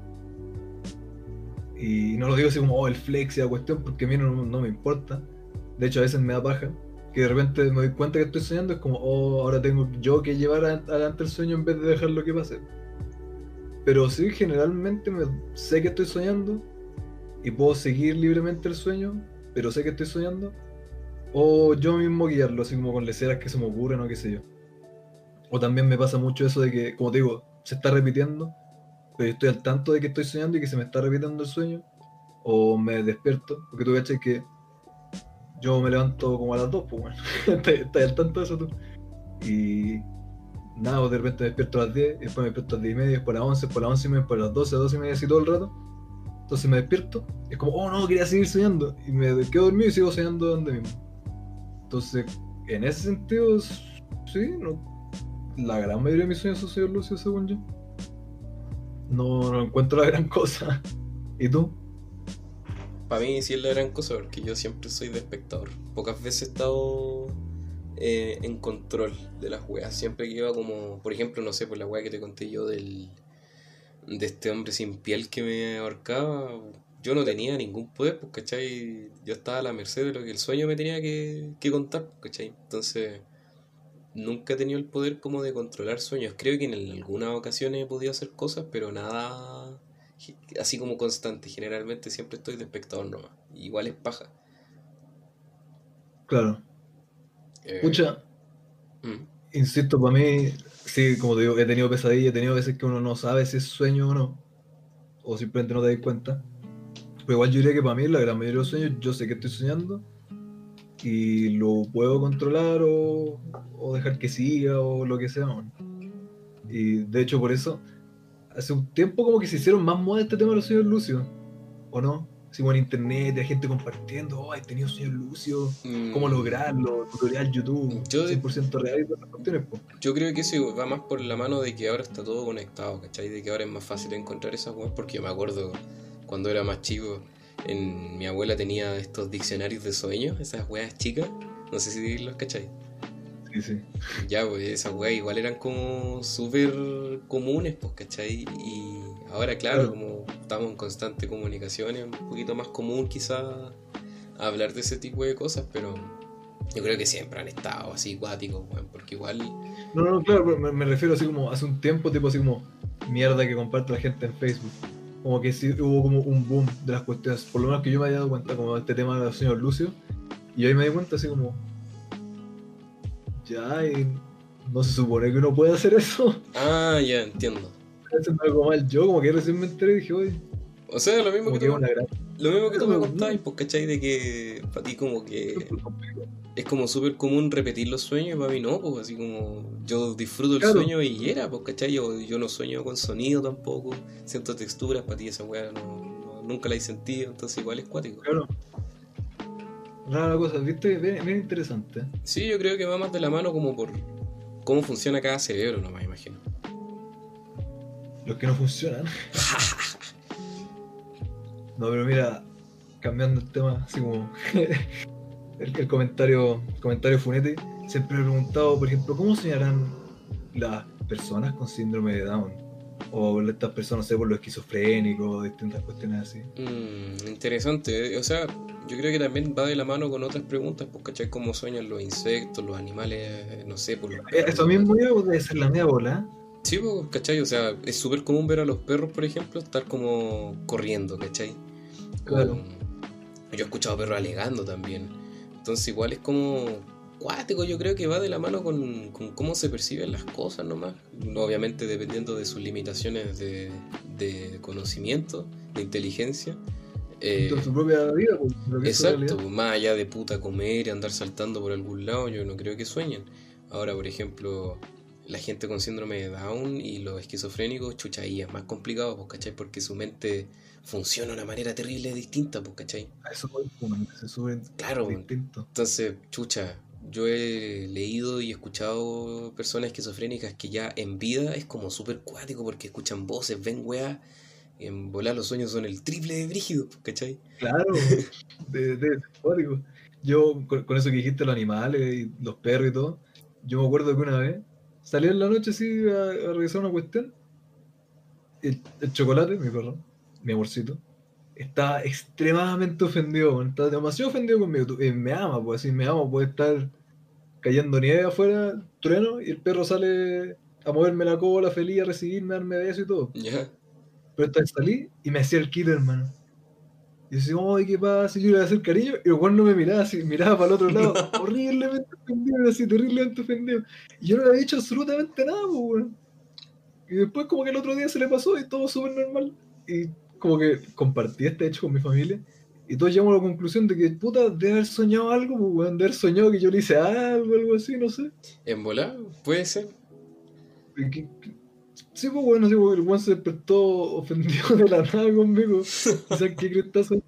Y no lo digo así como, oh, el flex y la cuestión, porque a mí no, no me importa. De hecho, a veces me da paja. Que de repente me doy cuenta que estoy soñando, es como, oh, ahora tengo yo que llevar adelante el sueño en vez de dejarlo que pase. Pero sí, generalmente me, sé que estoy soñando y puedo seguir libremente el sueño, pero sé que estoy soñando. O yo mismo guiarlo, así como con leceras que se me ocurren o qué sé yo. O también me pasa mucho eso de que, como te digo, se está repitiendo, pero estoy al tanto de que estoy soñando y que se me está repitiendo el sueño. O me despierto, porque tú cachai que yo me levanto como a las 2, pues bueno. *laughs* estás al tanto de eso tú. Y nada, pues de repente me despierto a las 10, y después me despierto a las 10 y media, después a las 11, después a las 11 y media, después a las 12, a las 12 y media, así todo el rato. Entonces me despierto, y es como, oh no, quería seguir soñando. Y me quedo dormido y sigo soñando donde mismo. Entonces, en ese sentido, sí, no, la gran mayoría de mis sueños son sueños lúcidos, según yo. No, no encuentro la gran cosa. ¿Y tú? para mí sí es la gran cosa, porque yo siempre soy de espectador. Pocas veces he estado eh, en control de las weas. Siempre que iba como, por ejemplo, no sé, por la wea que te conté yo del de este hombre sin piel que me ahorcaba, yo no tenía ningún poder, pues, ¿cachai? Yo estaba a la merced de lo que el sueño me tenía que, que contar, pues, ¿cachai? Entonces, nunca he tenido el poder como de controlar sueños. Creo que en algunas ocasiones he podido hacer cosas, pero nada así como constante. Generalmente siempre estoy de espectador nomás. Igual es paja. Claro. Eh, mm. insisto, para mí, sí, como te digo, he tenido pesadillas, he tenido veces que uno no sabe si es sueño o no. O simplemente no te das cuenta. Pero igual yo diría que para mí, la gran mayoría de los sueños, yo sé que estoy soñando y lo puedo controlar o, o dejar que siga o lo que sea. Y de hecho, por eso, hace un tiempo como que se hicieron más moda este tema de los sueños lúcidos, ¿o no? Así como en internet, hay gente compartiendo, oh, he tenido sueños cómo mm. lograrlo, tutorial YouTube, yo 100% real y todas las cuestiones. Yo creo que eso va más por la mano de que ahora está todo conectado, ¿cachai? De que ahora es más fácil encontrar esas cosas, porque yo me acuerdo cuando era más chico, en, mi abuela tenía estos diccionarios de sueños, esas weas chicas, no sé si los cachai. Sí, sí. Ya, pues esas weas igual eran como súper comunes, pues, ¿cachai? Y ahora, claro, como estamos en constante comunicación, es un poquito más común quizá hablar de ese tipo de cosas, pero yo creo que siempre han estado así cuáticos, porque igual... No, no, claro, me, me, refiero así como hace un tiempo, tipo así como mierda que comparte la gente en Facebook como que sí hubo como un boom de las cuestiones, por lo menos que yo me haya dado cuenta, como este tema del señor Lucio, y ahí me di cuenta así como, ya, y no se supone que uno puede hacer eso. Ah, ya, entiendo. *laughs* Haciendo algo mal yo, como que recién me enteré y dije, oye. O sea, lo mismo que, tú, lo mismo que tú me contabas, pues, ¿cachai? De que para ti como que es como súper común repetir los sueños y para mí no, pues así como yo disfruto el sueño y era, pues, ¿cachai? Yo, yo no sueño con sonido tampoco, siento texturas, para ti esa weá no, nunca la he sentido, entonces igual es cuático. Claro. Rara cosa, viste, bien, interesante. Sí, yo creo que va más de la mano como por cómo funciona cada cerebro, no me imagino. Los que no funcionan. *laughs* no, pero mira, cambiando el tema, así como *laughs* el, comentario, comentario funete, siempre he preguntado, por ejemplo, ¿cómo soñarán las personas con síndrome de Down? O estas personas, no sé, por lo esquizofrénico, distintas cuestiones así. Mm, interesante, o sea, yo creo que también va de la mano con otras preguntas, pues, ¿cachai? ¿Cómo sueñan los insectos, los animales, no sé, por los eh, Eso mismo debe ser la media bola. Sí, pues, ¿cachai? O sea, es súper común ver a los perros, por ejemplo, estar como corriendo, ¿cachai? Claro. yo he escuchado perros alegando también. Entonces igual es como cuático, yo creo que va de la mano con, cómo se perciben las cosas nomás. Obviamente dependiendo de sus limitaciones de, conocimiento, de inteligencia. Eh, su propia vida. Pues, exacto, más allá de puta comer y andar saltando por algún lado, yo no creo que sueñen. Ahora, por ejemplo, la gente con síndrome de Down y los esquizofrénicos, chucha, ahí es más complicado, pues, ¿cachai? Porque su mente funciona de una manera terrible distinta, pues, ¿cachai? Eso se sube claro, distinto. Entonces, chucha, yo he leído y escuchado personas esquizofrénicas que ya en vida es como súper cuático porque escuchan voces, ven weas, en volar los sueños son el triple de brígido, pues, ¿cachai? Claro, *laughs* de, de, cuático. Yo, con, eso que dijiste, los animales y los perros y todo, yo me acuerdo que una vez salí en la noche así a, a revisar una cuestión, el, el chocolate, mi perro, mi amorcito, está extremadamente ofendido, está demasiado ofendido conmigo. me ama, pues así me ama, puede estar cayendo nieve afuera, trueno, y el perro sale a moverme la cola, feliz, a recibirme, a darme besos y todo. Pero esta vez salí y me hacía el kit, hermano. Y yo decía, ay, ¿qué pasa? Y yo le iba a hacer cariño, y el no me miraba así, miraba para el otro lado, *laughs* horriblemente ofendido, así, terriblemente ofendido. Y yo no le había dicho absolutamente nada, pues, Y después como que el otro día se le pasó y todo súper normal. Y como que compartí este hecho con mi familia y todos llegamos a la conclusión de que, puta, de haber soñado algo, pues, de haber soñado que yo le hice algo, algo así, no sé. ¿En volar? Puede ser. sí, pues bueno, sí, porque el weón se despertó ofendido de la nada conmigo. o sea, ¿qué crees que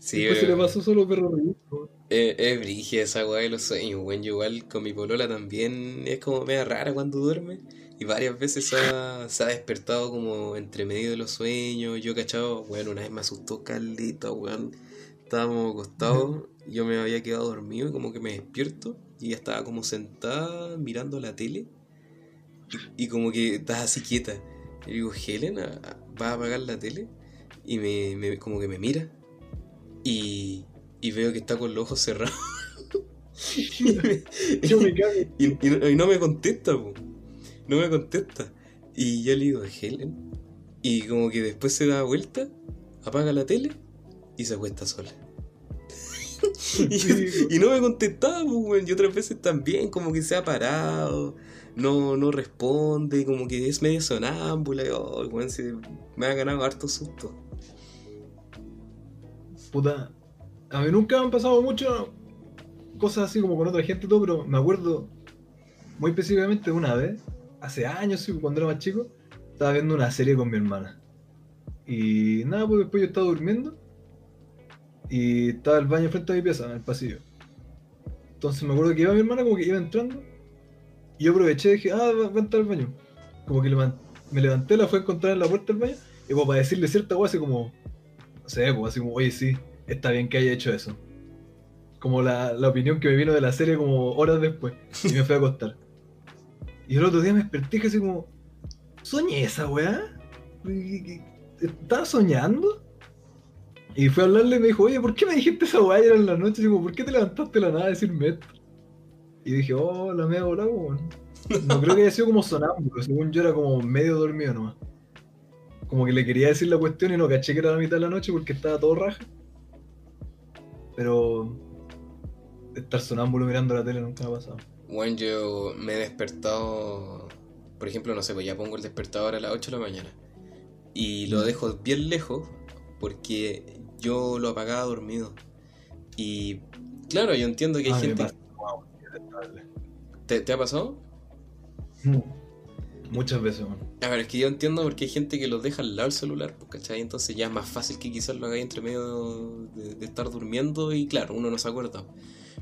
Sí, Después se le pasó solo perro ridículo. Es, es brigia esa weá de los sueños, weón. Yo igual con mi polola también es como media rara cuando duerme Y varias veces se ha, se ha despertado como entre medio de los sueños. Yo, cachado, bueno, una vez me asustó Carlita, weón. Estábamos acostados, yo me había quedado dormido y como que me despierto y ella estaba como sentada mirando la tele y, como que estás así quieta. Y digo, Helen, ¿va a apagar la tele? Y me, me- como que me mira y, y veo que está con los ojos cerrados. y, *laughs* me- Yo me cago. *laughs* y- y no- y no me contesta, po. No me contesta. Y yo le digo, Helen. Y como que después se da vuelta, apaga la tele y se acuesta sola. *laughs* y, no me contestaba, pues. Y otras veces también, como que se ha parado, no, no responde, como que es medio sonámbula. Y, oh, weón, se- me ha ganado harto susto. Puta, a mí nunca han pasado mucho cosas así como con otra gente todo, pero me acuerdo muy específicamente una vez, hace años, cuando era más chico, estaba viendo una serie con mi hermana. Y nada, pues después yo estaba durmiendo y estaba el baño frente a mi pieza, en el pasillo. Entonces me acuerdo que iba mi hermana, como que iba entrando, y yo aproveché y dije, ah, va, a entrar al baño. Como que me levanté, la fui a encontrar en la puerta del baño, y como para decirle cierta cosa, así como, no sé, pues así como, oye, sí, está bien que haya hecho eso. Como la, la opinión que me vino de la serie como horas después. Y me fui a acostar. Y el otro día me desperté así como, soñé esa weá. ¿Qué- qué- ¿Estaba soñando? Y fui a hablarle y me dijo, oye, ¿por qué me dijiste esa weá ayer en la noche? Digo, ¿por qué te levantaste la nada a decirme esto? Y dije, oh, la media volada, weón. No creo que haya sido como sonámbulo, según yo era como medio dormido nomás. Como que le quería decir la cuestión y no caché que era la mitad de la noche porque estaba todo raja. Pero estar sonámbulo mirando la tele nunca me ha pasado. Bueno, yo me he despertado, por ejemplo, no sé, pues ya pongo el despertador a las 8 de la mañana y lo Mm. dejo bien lejos porque yo lo apagaba dormido. Y claro, yo entiendo que hay Ah, gente... Wow. ¿Te, te ha pasado? Mm. Muchas veces, man. A ver, es que yo entiendo porque hay gente que los deja al lado del celular, pues, ¿cachai? Entonces ya es más fácil que quizás lo hagáis entre medio de, de estar durmiendo y claro, uno no se acuerda.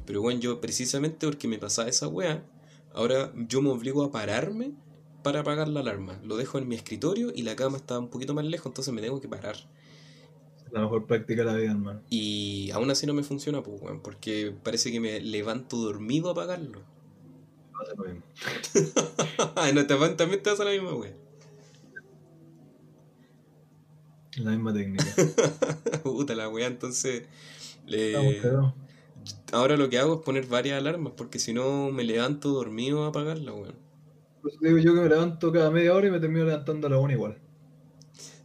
Pero bueno, yo precisamente porque me pasaba esa wea, ahora yo me obligo a pararme para apagar la alarma. Lo dejo en mi escritorio y la cama está un poquito más lejos, entonces me tengo que parar. La mejor práctica de la vida, hermano. Y aún así no me funciona, pues, weón, porque parece que me levanto dormido a apagarlo. Pasa lo mismo. *laughs* no, te, también te pasa la misma wea. La misma técnica. *laughs* Puta la wea, entonces... Estamos. Ahora lo que hago es poner varias alarmas, porque si no me levanto dormido a apagarla, weón. Te digo yo que me levanto cada media hora y me termino levantando a la una igual.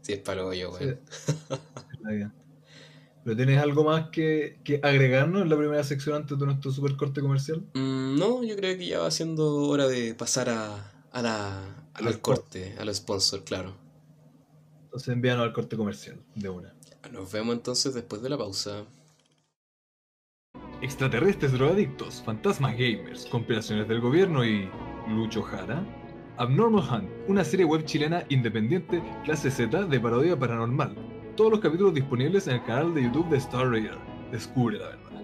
Si es para lo yo, Sí, weón. vida. Pero tienes algo más que, que agregarnos en la primera sección antes de nuestro super corte comercial. Mm, no, yo creo que ya va siendo hora de pasar a, a la, Al al corte, a los sponsors, claro. Entonces envíanos al corte comercial de una. Nos vemos entonces después de la pausa. Extraterrestres drogadictos, fantasmas gamers, compilaciones del gobierno y. Lucho Jara. Abnormal Hunt, una serie web chilena independiente clase Z de parodia paranormal. Todos los capítulos disponibles en el canal de YouTube de Star Raider. Descubre la verdad.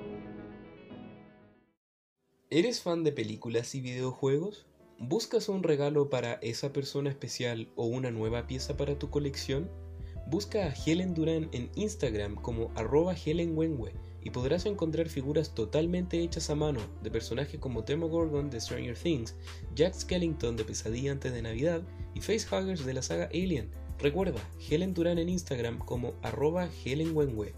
¿Eres fan de películas y videojuegos? ¿Buscas un regalo para esa persona especial o una nueva pieza para tu colección? Busca a Helen Durán en Instagram como arroba helenwenwe y podrás encontrar figuras totalmente hechas a mano de personajes como Demogorgon de Stranger Things, Jack Skellington de Pesadilla antes de Navidad y facehuggers de la saga Alien. Recuerda, Helen Durán en Instagram como arroba helenwenwe.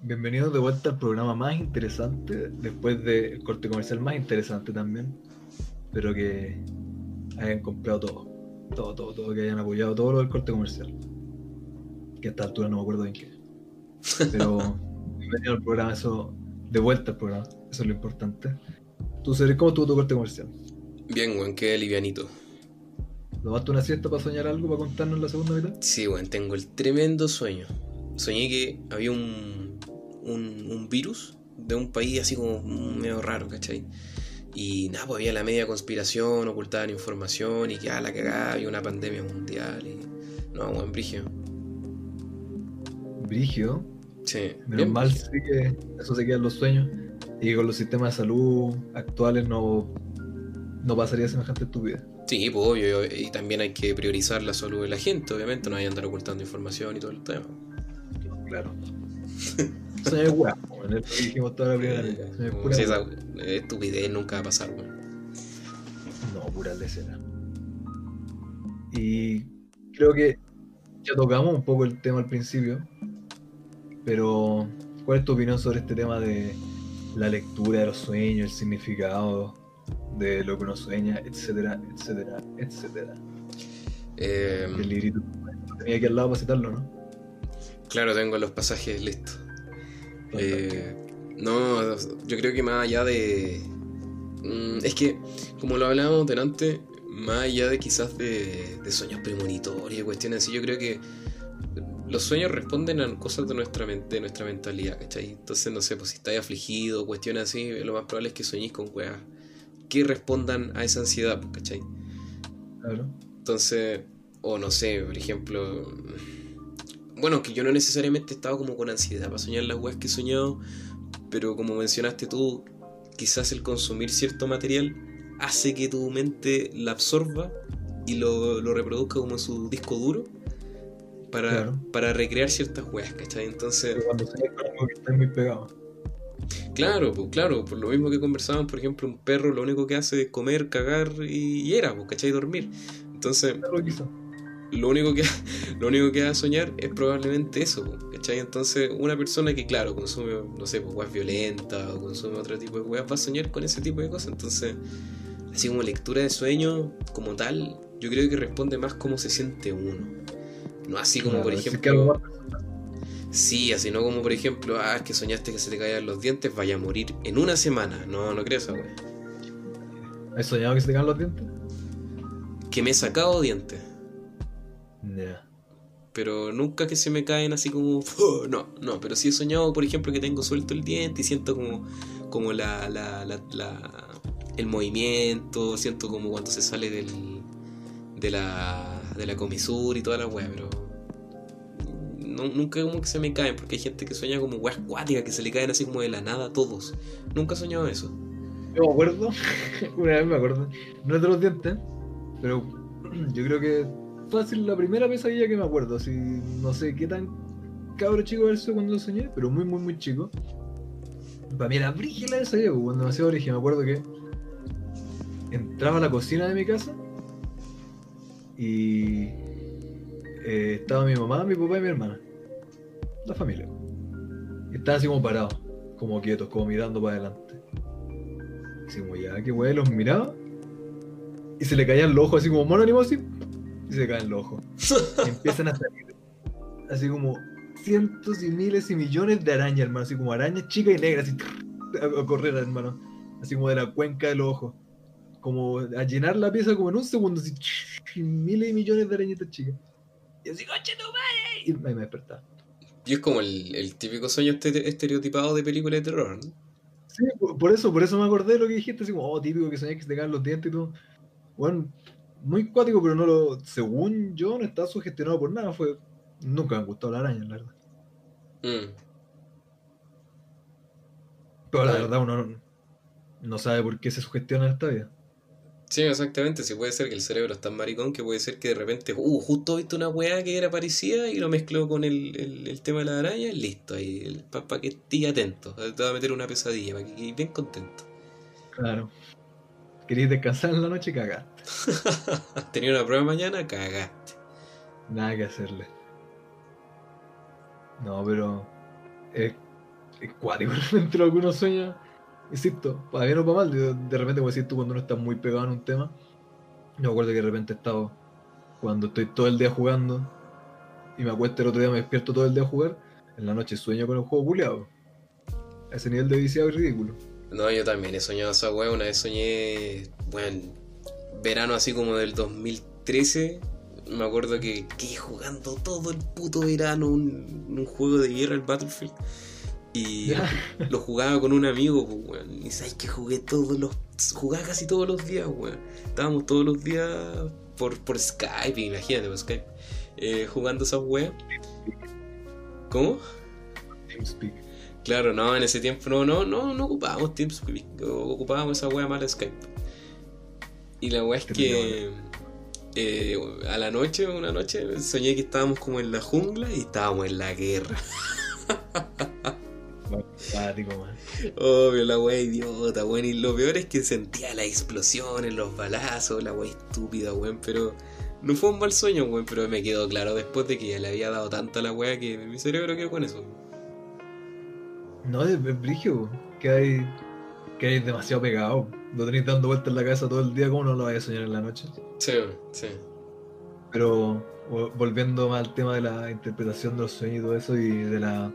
Bienvenidos de vuelta al programa más interesante, después del corte comercial más interesante también. Espero que hayan comprado todo, todo, todo, todo, que hayan apoyado todo lo del corte comercial. Que a esta altura no me acuerdo bien qué. *laughs* Pero bienvenido al programa, eso, de vuelta al programa, eso es lo importante. Tú, Cedric, ¿cómo estuvo tu corte comercial? Bien, weón, qué livianito. ¿Tomaste una siesta para soñar algo, para contarnos en la segunda mitad? Sí, weón, tengo el tremendo sueño. Soñé que había un, un, un virus de un país así como medio raro, ¿cachai? Y nada, pues había la media conspiración, ocultaban información y que a la cagada había una pandemia mundial. Y... No, buen brigio. Brigio, Sí, menos mal sí que eso se queda en los sueños. Y con los sistemas de salud actuales no, no pasaría semejante estupidez. Sí, pues obvio, y también hay que priorizar la salud de la gente, obviamente, no hay que andar ocultando información y todo el tema. Claro. *laughs* Soñar es weá, en el que dijimos toda la primera vez. Soñar es Como pura si weá. esa estupidez nunca va a pasar, weón. No, pura lecera. Y creo que ya tocamos un poco el tema al principio, pero ¿cuál es tu opinión sobre este tema de la lectura de los sueños, el significado de lo que uno sueña, etcétera, etcétera, etcétera? Eh, El librito tenía aquí al lado para citarlo, ¿no? claro, tengo los pasajes listos. Eh, no, yo creo que más allá de. mm, es que, como lo hablábamos delante, más allá de quizás de, de sueños premonitorios y cuestiones así, yo creo que los sueños responden a cosas de nuestra mente, de nuestra mentalidad, ¿cachai? Entonces, no sé, pues si estáis afligido, cuestiones así, lo más probable es que soñéis con weas que respondan a esa ansiedad, pues, ¿cachai? Claro. Entonces, o no sé, por ejemplo. Bueno, que yo no necesariamente he estado como con ansiedad para soñar las weas que he soñado, pero como mencionaste tú, quizás el consumir cierto material hace que tu mente la absorba y lo, lo reproduzca como en su disco duro para, Claro. para recrear ciertas weas, ¿cachai? Entonces, Pero cuando que está muy pegado. claro, pues claro, por lo mismo que conversábamos, por ejemplo, un perro lo único que hace es comer, cagar y, y era, pues, ¿cachai? Dormir. Entonces, lo único que lo único que va a soñar es probablemente eso, ¿cachai? Entonces, una persona que, claro, consume, no sé, pues weas violentas o consume otro tipo de weas, va a soñar con ese tipo de cosas. Entonces, así como lectura de sueño, como tal, yo creo que responde más cómo se siente uno. No así como, por Claro, ejemplo, sí, así no como, por ejemplo, ah, es que soñaste que se te caían los dientes, vaya a morir en una semana. No, no creo esa wea. ¿Has soñado que se te caen los dientes? Que me he sacado dientes. Ya. pero nunca que se me caen así como "Oh", no no pero sí he soñado por ejemplo que tengo suelto el diente y siento como como la, la, la, la- el movimiento siento como cuando se sale del de la de la comisura y toda la weá pero no- nunca como que se me caen porque hay gente que sueña como weas acuáticas que se le caen así como de la nada a todos nunca he soñado eso Yo me acuerdo, *laughs* una vez me acuerdo, no es de los dientes, pero *clears throat* yo creo que fácil la primera pesadilla que me acuerdo, así, no sé qué tan cabro chico haber sido cuando lo soñé, pero muy, muy, muy chico. Para mí era brígida la pesadilla, pues, cuando demasiado brígida, me acuerdo que entraba a la cocina de mi casa y eh, estaba mi mamá, mi papá y mi hermana, la familia. Y estaban así como parados, como quietos, como mirando para adelante. Así como ya, que wey, los miraba. Y se le caían los ojos así como mono así. Y se le caen los ojos. Y *laughs* empiezan a salir. Así como cientos y miles y millones de arañas, hermano. Así como arañas chicas y negras. Así a, a correr, hermano. Así como de la cuenca de los ojos. Como a llenar la pieza como en un segundo. Así miles y millones de arañitas chicas. Y así, coche tu madre. Y me despertaba. y es como el, el típico sueño este- estereotipado de película de terror ¿no? Sí, por, eso, por eso me acordé de lo que dijiste, así como, oh, típico que soñé que se te caen los dientes y todo. Bueno, muy cuático, pero no lo, según yo, no está sugestionado por nada, fue, nunca me han gustado las arañas, la verdad. Mm. Pero la verdad uno no, no sabe por qué se sugestiona esta vida. Sí, exactamente. Sí, puede ser que el cerebro es tan maricón que puede ser que de repente, uh, justo viste una weá que era parecida y lo mezcló con el, el, el tema de la araña, listo, ahí, para que estés atento. Te va a meter una pesadilla, para que quedes bien contento. Claro. Querías descansar en la noche, cagaste. *laughs* Tenía una prueba mañana, cagaste. Nada que hacerle. No, pero es, es cuático *laughs* realmente lo que uno sueña. Insisto, para bien o para mal, de, repente, como decís tú, cuando uno está muy pegado en un tema, yo me acuerdo que de repente he estado, cuando estoy todo el día jugando, y me acuesto el otro día, me despierto todo el día a jugar, en la noche sueño con el juego culiado. A ese nivel de viciado es ridículo. No, yo también he soñado esa weá. Una vez soñé, bueno, verano así como del 2013. Me acuerdo que quedé jugando todo el puto verano un, un juego de guerra, el Battlefield. Y lo jugaba con un amigo, pues, weón. Y sabes que jugué todos los. Jugaba casi todos los días, weón. Estábamos todos los días por, por Skype, imagínate, por Skype. eh, jugando esas weas. ¿Cómo? TeamSpeak. Claro, no, en ese tiempo no, no, no, no ocupábamos TeamSpeak, ocupábamos esa wea mala Skype. Y la weá es que eh, a la noche, una noche, soñé que estábamos como en la jungla y estábamos en la guerra. *laughs* Obvio, la wea idiota, weón. Y lo peor es que sentía las explosiones, los balazos, la wea estúpida, weón. Pero no fue un mal sueño, weón. Pero me quedó claro después de que ya le había dado tanto a la wea que mi cerebro quedó con eso. No, es, brigio, que hay, que hay demasiado pegado. Lo tenéis dando vueltas en la cabeza todo el día, ¿cómo no lo vais a soñar en la noche? Sí, sí. Pero volviendo más al tema de la interpretación de los sueños y todo eso, y de la,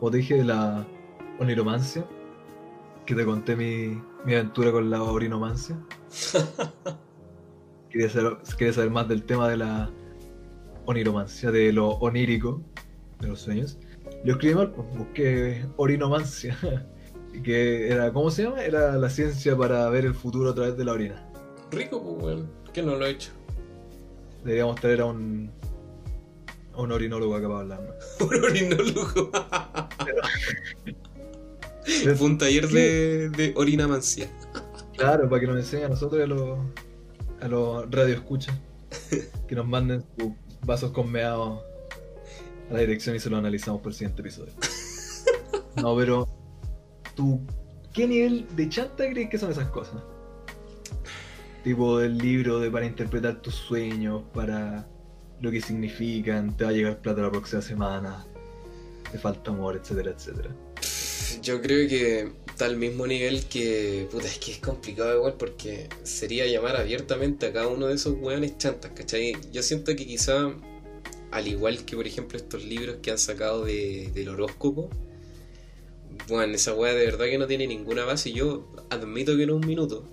como te dije, de la oniromancia, que te conté mi, mi aventura con la orinomancia. *laughs* quería, saber, quería saber más del tema de la oniromancia, de lo onírico de los sueños. Yo escribí mal, pues, busqué orinomancia. *laughs* que era, ¿cómo se llama? Era la ciencia para ver el futuro a través de la orina. Rico, pues, bueno. ¿Qué no lo he hecho? Deberíamos traer a un, un orinólogo acá para hablar. un *laughs* orinólogo. Fue un taller de, de orinamancia. Claro, para que nos enseñe a nosotros y a los, a los radioescuchas. Que nos manden sus vasos con meados a la dirección y se lo analizamos para el siguiente episodio. No, pero tú, ¿qué nivel de chanta crees que son esas cosas? Tipo el libro de para interpretar tus sueños, para lo que significan, te va a llegar plata la próxima semana, te falta amor, etcétera, etcétera. Yo creo que está al mismo nivel que. Puta, es que es complicado igual porque sería llamar abiertamente a cada uno de esos weones chantas, ¿cachai? Yo siento que quizá, al igual que por ejemplo estos libros que han sacado de, del horóscopo, bueno, esa weá de verdad que no tiene ninguna base. Yo admito que en un minuto,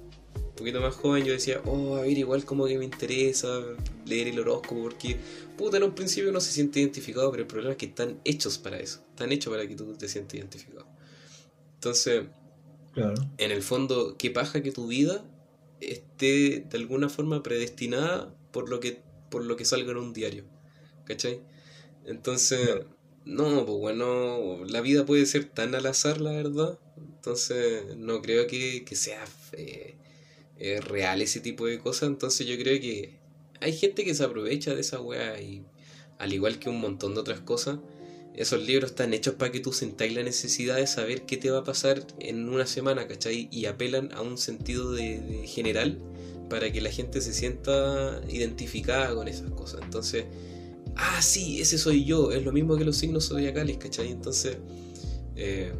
poquito más joven, yo decía, oh, a ver, igual como que me interesa leer el horóscopo, porque, puta, en un principio no se siente identificado, pero el problema es que están hechos para eso, están hechos para que tú te sientas identificado. Entonces, claro. en el fondo, qué paja que tu vida esté de alguna forma predestinada por lo que, por lo que salga en un diario, ¿cachai? Entonces... No, pues bueno, la vida puede ser tan al azar, la verdad. Entonces, no creo que, sea eh, eh, real ese tipo de cosas. Entonces, yo creo que hay gente que se aprovecha de esa weá y, al igual que un montón de otras cosas, esos libros están hechos para que tú sentáis la necesidad de saber qué te va a pasar en una semana, ¿cachai? Y apelan a un sentido de general para que la gente se sienta identificada con esas cosas. Entonces, ah, sí, ese soy yo, es lo mismo que los signos zodiacales, ¿cachai? Entonces, eh,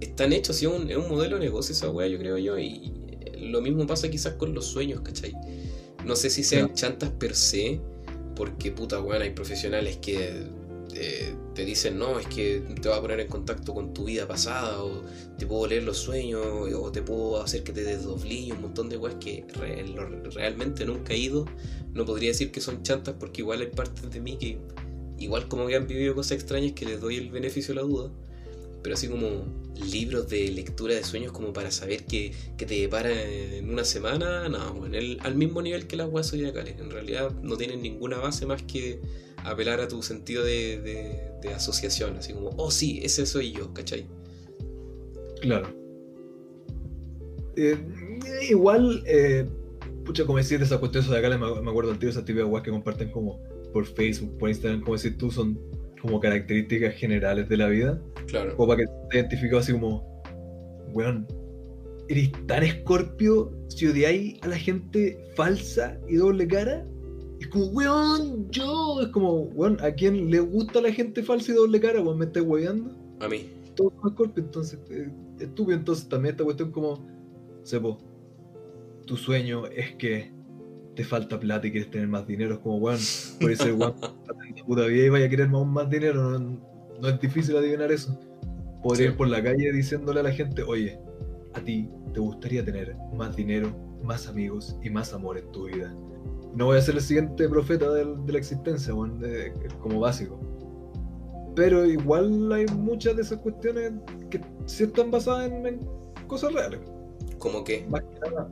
están hechos, es un, un, modelo de negocio esa weá, yo creo yo, lo mismo pasa quizás con los sueños, ¿cachai? No sé si sean chantas per se, porque puta weá, hay profesionales que eh, te dicen, no, es que te va a poner en contacto con tu vida pasada, o te puedo leer los sueños, o te puedo hacer que te desdoblí, un montón de weas que realmente nunca he ido. No podría decir que son chantas porque igual hay partes de mí que, igual como que han vivido cosas extrañas, que les doy el beneficio de la duda. Pero así como libros de lectura de sueños como para saber que, te depara en una semana, no, bueno, al mismo nivel que las weas zodiacales. En realidad no tienen ninguna base más que apelar a tu sentido de, asociación, así como, oh sí, ese soy yo, ¿cachai? Claro. Eh, igual, eh, pucha, como decir, esas cuestiones de acá, me, acuerdo del tío, esas típicas que comparten como por Facebook, por Instagram, como decir tú, son como características generales de la vida. Claro. Como para que te identifiques así como, weón, eres tan escorpio si odiáis a la gente falsa y doble cara es como, weón, yo. Es como, weón, ¿a quién le gusta la gente falsa y doble cara? Weón, me estás weyando. A mí. Todo es Scorpio, entonces, eh, estúpido. Entonces, también esta cuestión, como, Sepo, tu sueño es que te falta plata y quieres tener más dinero. Es como, weón, puede ser, *laughs* weón, puta vida y vaya a querer más, más dinero. No, es difícil adivinar eso. Podría ir por la calle diciéndole a la gente, oye, a ti te gustaría tener más dinero, más amigos y más amor en tu vida no voy a ser el siguiente profeta de, la existencia, como básico. Pero igual hay muchas de esas cuestiones que sí están basadas en, cosas reales. ¿Cómo qué? Más que nada.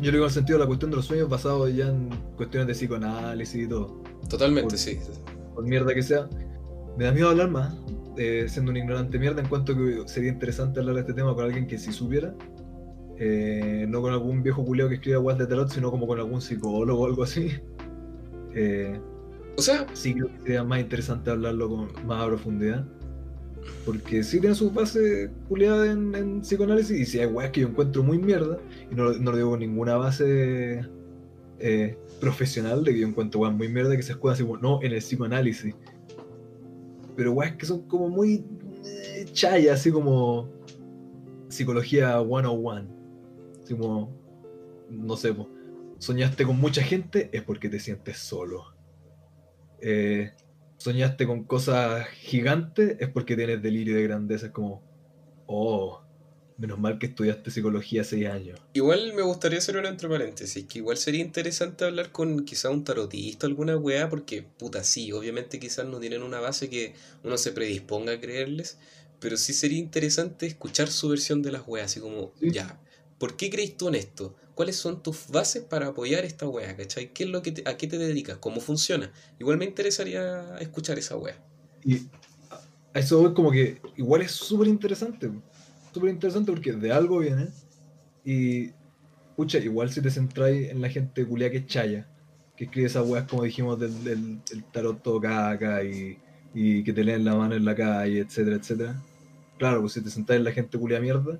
Yo digo en el sentido de la cuestión de los sueños basados ya en cuestiones de psicoanálisis y todo. Totalmente, sí. Por mierda que sea. Me da miedo hablar más, siendo un ignorante mierda, en cuanto que sería interesante hablar de este tema con alguien que sí supiera. Eh, no con algún viejo culeo que escriba weas de tarot, sino como con algún psicólogo o algo así. Eh, O sea, sí creo que sería más interesante hablarlo con más a profundidad. Porque sí tiene sus bases culiadas en, psicoanálisis y si hay weas que yo encuentro muy mierda, y no, no lo digo ninguna base eh, profesional de que yo encuentro weas muy mierda que se escudan así no, en el psicoanálisis. Pero weas que son como muy eh, chaya, así como psicología 101. Así como, no sé, soñaste con mucha gente es porque te sientes solo. Eh, soñaste con cosas gigantes es porque tienes delirio de grandeza. Es como, oh, menos mal que estudiaste psicología seis años. igual me gustaría hacer una entre paréntesis, que igual sería interesante hablar con quizá un tarotista o alguna weá, porque puta, sí, obviamente quizás no tienen una base que uno se predisponga a creerles, pero sí sería interesante escuchar su versión de las weas, así como, Sí. ya, ¿por qué crees tú en esto? ¿Cuáles son tus bases para apoyar esta wea, cachai? ¿Qué es lo que te- ¿A qué te dedicas? ¿Cómo funciona? Igual me interesaría escuchar esa wea. Y a eso voy como que igual es súper interesante. Súper interesante porque de algo viene. Y, pucha, igual si te centráis en la gente culia que es chaya, que escribe esas weas como dijimos del, del- tarot caca y, y que te leen la mano en la calle, etcétera, etcétera. Claro, pues si te centráis en la gente culia mierda,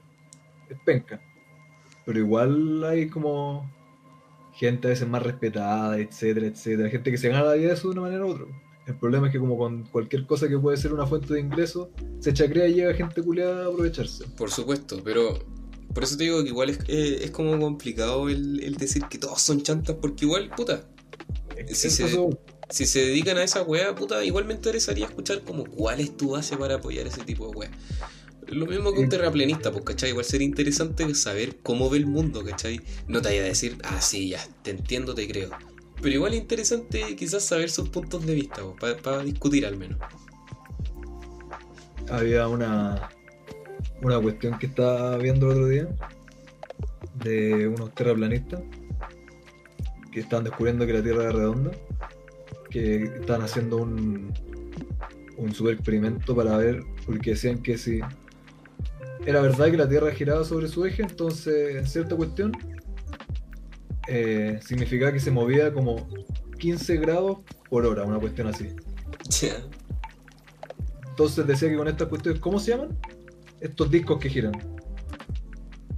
es penca. Pero igual hay como gente a veces más respetada, etcétera, etcétera. Gente que se gana la vida de eso de una manera u otra. El problema es que como con cualquier cosa que puede ser una fuente de ingreso, se chacrea y llega gente culiada a aprovecharse. Por supuesto, pero por eso te digo que igual es, eh, es como complicado el, el decir que todos son chantas, porque igual, puta, sí. Eso- si se dedican a esa wea, puta, igual me interesaría escuchar como cuál es tu base para apoyar ese tipo de wea. Lo mismo que un Sí. terraplenista, pues, ¿cachai? Igual sería interesante saber cómo ve el mundo, ¿cachai? No te vaya a decir, ah, sí, ya, te entiendo, te creo. Pero igual es interesante quizás saber sus puntos de vista, para discutir al menos. había una, una cuestión que estaba viendo el otro día de unos terraplanistas que estaban descubriendo que la Tierra es redonda, que estaban haciendo un, un super experimento para ver, porque decían que si era verdad que la Tierra giraba sobre su eje, entonces en cierta cuestión eh, significaba que se movía como 15 grados por hora, una cuestión así. Ya. Entonces decía que con estas cuestiones, ¿cómo se llaman? Estos discos que giran.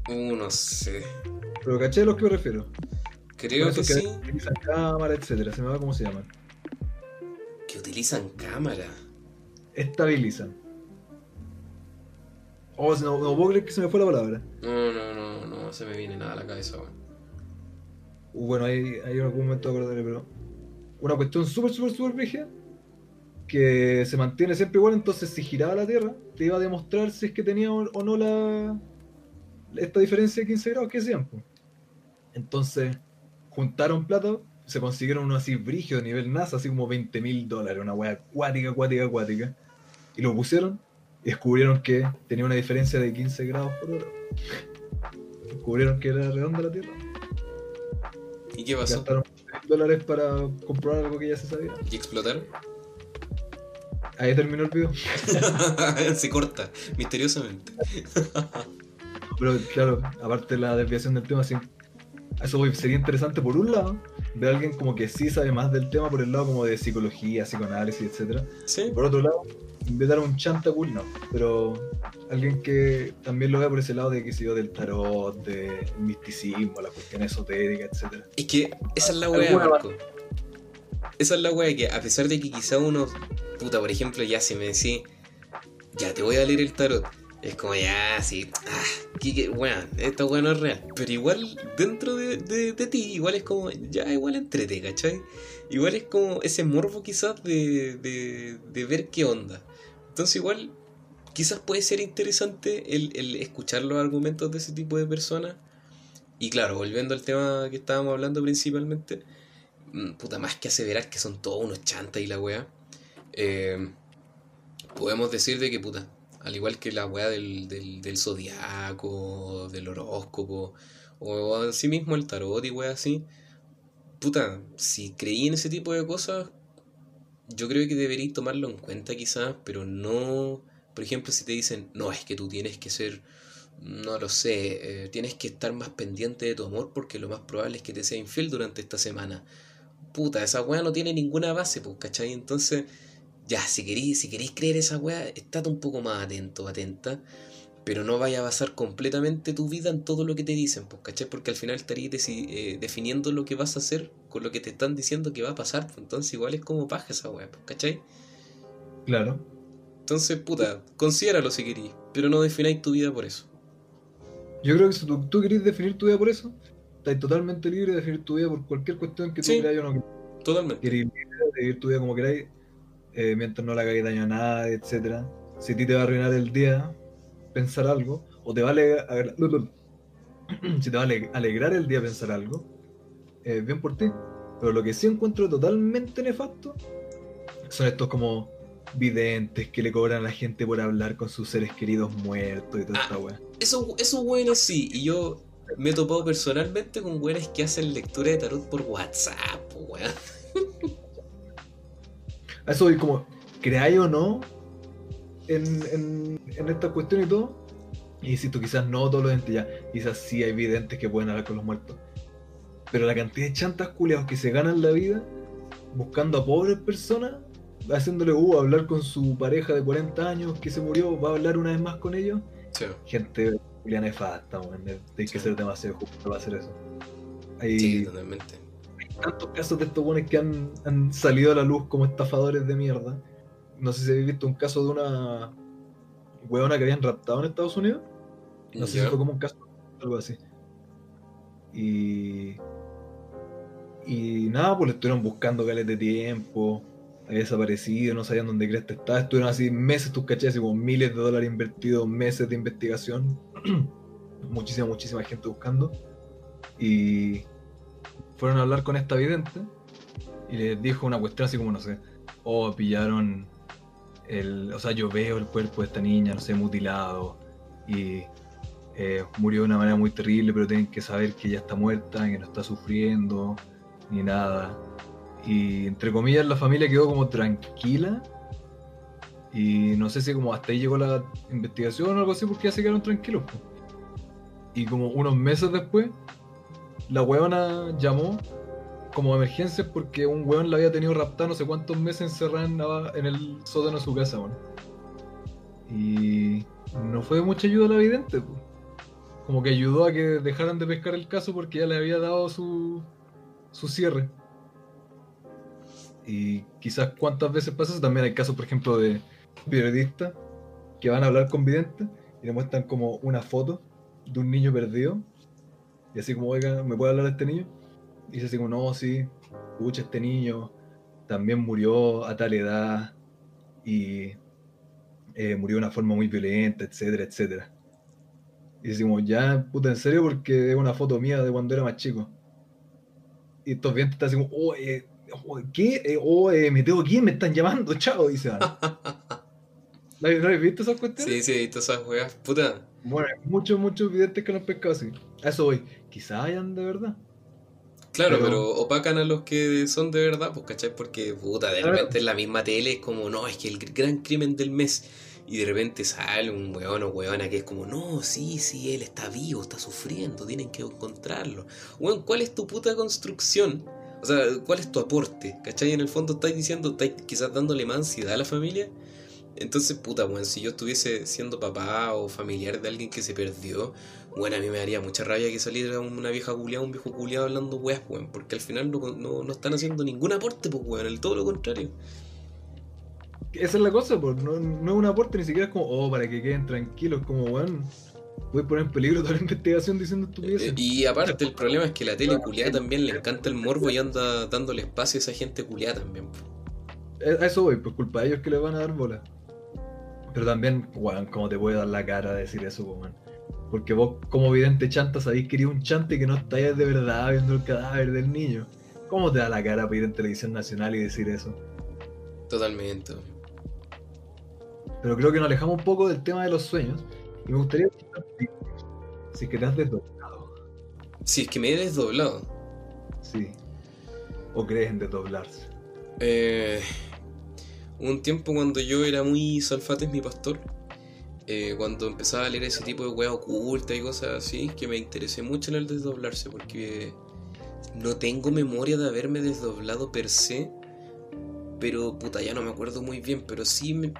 Uh, no sé. Pero caché a los que me refiero. Creo que esos sí. utilizan cámara, etcétera. Se me va cómo se llaman. Que utilizan cámara. Estabilizan. Oh, no, no puedo creer que se me fue la palabra. No, no, no, no se me viene nada a la cabeza, weón. Uh, bueno, hay en algún momento acordaré, pero. Una cuestión súper, súper, súper vieja. Que se mantiene siempre igual, entonces si giraba la Tierra, te iba a demostrar si es que tenía o no la. esta diferencia de 15 grados que decían. po. Entonces, juntaron plata, se consiguieron uno así brigio de nivel NASA, así como 20 mil dólares, una wea acuática, acuática, acuática. Y lo pusieron y descubrieron que tenía una diferencia de 15 grados por hora. Descubrieron que era redonda la Tierra. ¿Y qué pasó? Gastaron mil dólares para comprobar algo que ya se sabía. ¿Y explotaron? Ahí terminó el video. *laughs* se corta, misteriosamente. *laughs* Pero claro, aparte de la desviación del tema, sí, eso sería interesante por un lado, ver a alguien como que sí sabe más del tema por el lado como de psicología, psicoanálisis, etcétera. Sí, por otro lado, invitar a un chanta cool, no. Pero alguien que también lo vea por ese lado de que sé yo, del tarot, del misticismo, las cuestiones esotéricas, etcétera. es que esa es la wea, Marco. Esa es la wea que a pesar de que quizá uno, puta, por ejemplo, ya si me decís, ya te voy a leer el tarot, es como ya, sí, ah, que, que, weón, esta wea no es real. Pero igual, dentro de, de, de ti, igual es como, ya, igual entrete, ¿cachai? Igual es como ese morbo quizás de, de, de ver qué onda. Entonces igual, quizás puede ser interesante el, escuchar los argumentos de ese tipo de personas. Y claro, volviendo al tema que estábamos hablando principalmente, mm, puta, más que aseverar que son todos unos chantas y la wea, eh, podemos decir de que, puta, al igual que la wea del, del, del zodiaco, del horóscopo, o en sí mismo el tarot y wea así, puta, si creí en ese tipo de cosas, yo creo que deberíais tomarlo en cuenta quizás, pero no, por ejemplo, si te dicen, no, es que tú tienes que ser no lo sé, eh, tienes que estar más pendiente de tu amor porque lo más probable es que te sea infiel durante esta semana. Puta, esa weá no tiene ninguna base, pues, ¿cachai? Entonces, ya, si queréis, si queréis creer esa weá, estate un poco más atento, atenta. Pero no vaya a basar completamente tu vida en todo lo que te dicen, pues, ¿cachai? Porque al final estarías eh, definiendo lo que vas a hacer con lo que te están diciendo que va a pasar. Pues, entonces igual es como paja esa weá, pues, ¿cachai? Claro. Entonces, puta, considéralo si querís, pero no defináis tu vida por eso. Yo creo que si tú, tú querés definir tu vida por eso, estás totalmente libre de definir tu vida por cualquier cuestión que tú Sí. queráis o no Totalmente. queréis libre de vivir tu vida como queráis, eh, mientras no le hagáis daño a nadie, etcétera. Si a ti te va a arruinar el día pensar algo, o te va a alegrar, *clears throat* si te va a ale- alegrar el día pensar algo, eh, bien por ti. Pero lo que sí encuentro totalmente nefasto son estos como videntes que le cobran a la gente por hablar con sus seres queridos muertos y toda Ah. esta weá. Eso, esos weones sí, y yo me he topado personalmente con weones que hacen lectura de tarot por WhatsApp, weón. A eso voy como, creáis o no en, en, en esta cuestión y todo. Y si tú quizás no todos los entes ya, quizás sí hay videntes que pueden hablar con los muertos. Pero la cantidad de chantas culiados que se ganan la vida buscando a pobres personas, haciéndole uh, hablar con su pareja de 40 años que se murió, va a hablar una vez más con ellos. Sí, Gente culia nefasta. Hay que ser demasiado justo para hacer eso. Hay, sí, totalmente. tantos casos de estos buenos que han, han salido a la luz como estafadores de mierda. No sé si habéis visto un caso de una huevona que habían raptado en Estados Unidos. No sé si fue como un caso, algo así. Y. Y nada, pues le estuvieron buscando cales de tiempo. Había desaparecido, no sabían dónde crees estaba. Estuvieron así meses, tus cachés, como miles de dólares invertidos, meses de investigación. *clears throat* muchísima, muchísima gente buscando. Y fueron a hablar con esta vidente y les dijo una cuestión así como, no sé, oh, pillaron el, o sea, yo veo el cuerpo de esta niña, no sé, mutilado y eh, murió de una manera muy terrible, pero tienen que saber que ella está muerta, que no está sufriendo ni nada. Y entre comillas la familia quedó como tranquila y no sé si como hasta ahí llegó la investigación o algo así porque ya se quedaron tranquilos. Y como unos meses después, la huevona llamó como emergencias porque un hueón la había tenido raptada no sé cuántos meses encerrada en, el sótano de su casa, weón. Y no fue de mucha ayuda la vidente. Como que ayudó a que dejaran de pescar el caso porque ya le había dado su, su cierre. Y quizás cuántas veces pasa eso. También hay casos, por ejemplo, de periodistas que van a hablar con videntes y le muestran como una foto de un niño perdido. Y así como, oiga, ¿me puede hablar de este niño? Dice así como, no, sí, escucha, este niño también murió a tal edad y eh, murió de una forma muy violenta, etcétera, etcétera. Y decimos, ya, puta, en serio, porque es una foto mía de cuando era más chico. Y estos vientos están así como, oh, eh, oh, ¿qué? Eh, oh, eh, me tengo que ir, me están llamando, chao, se van. *laughs* ¿No habéis- visto esas cuestiones? Sí, sí, he visto esas weas. Puta. Bueno, hay muchos, muchos videntes que lo han pescado así. A eso voy. Quizás hayan de verdad. Claro, Pero- pero... opacan a los que son de verdad, pues, ¿cachai? Porque, puta, de Claro. repente en la misma tele es como, no, es que el gran crimen del mes. Y de repente sale un weón o weona que es como, no, sí, sí, él está vivo, está sufriendo, tienen que encontrarlo. Weón, ¿cuál es tu puta construcción? O sea, ¿cuál es tu aporte? ¿Cachai? En el fondo estáis diciendo, estáis quizás dándole más ansiedad a la familia. Entonces, puta, weón, si yo estuviese siendo papá o familiar de alguien que se perdió, bueno, a mí me daría mucha rabia que saliera una vieja culiada, un viejo culiado hablando weas, weón, porque al final no, no, no están haciendo ningún aporte, pues, weón, el todo lo contrario. Esa es la cosa, pues. No, no es un aporte, ni siquiera es como, oh, para que queden tranquilos. Como, weón, voy a poner en peligro toda la *laughs* investigación diciendo estupideces. Eh, y aparte, el problema es que la tele culiada también le encanta el morbo y anda dándole espacio a esa gente culiada también. Eh, A eso voy, pues culpa de ellos que les van a dar bola. Pero también, weón, ¿cómo te puede dar la cara de decir eso, pues, weón? Porque vos, como vidente chanta, sabéis que eres un chante que no estáis de verdad viendo el cadáver del niño. ¿Cómo te da la cara para ir en televisión nacional y decir eso? Totalmente. Pero creo que nos alejamos un poco del tema de los sueños. Y me gustaría si es que te has desdoblado. Si es que me he desdoblado. Sí. ¿O crees en desdoblarse? Eh, un tiempo cuando yo era muy salfates mi pastor, eh, cuando empezaba a leer ese tipo de weas ocultas y cosas así, que me interesé mucho en el desdoblarse, porque no tengo memoria de haberme desdoblado per se, pero puta, ya no me acuerdo muy bien, pero sí me,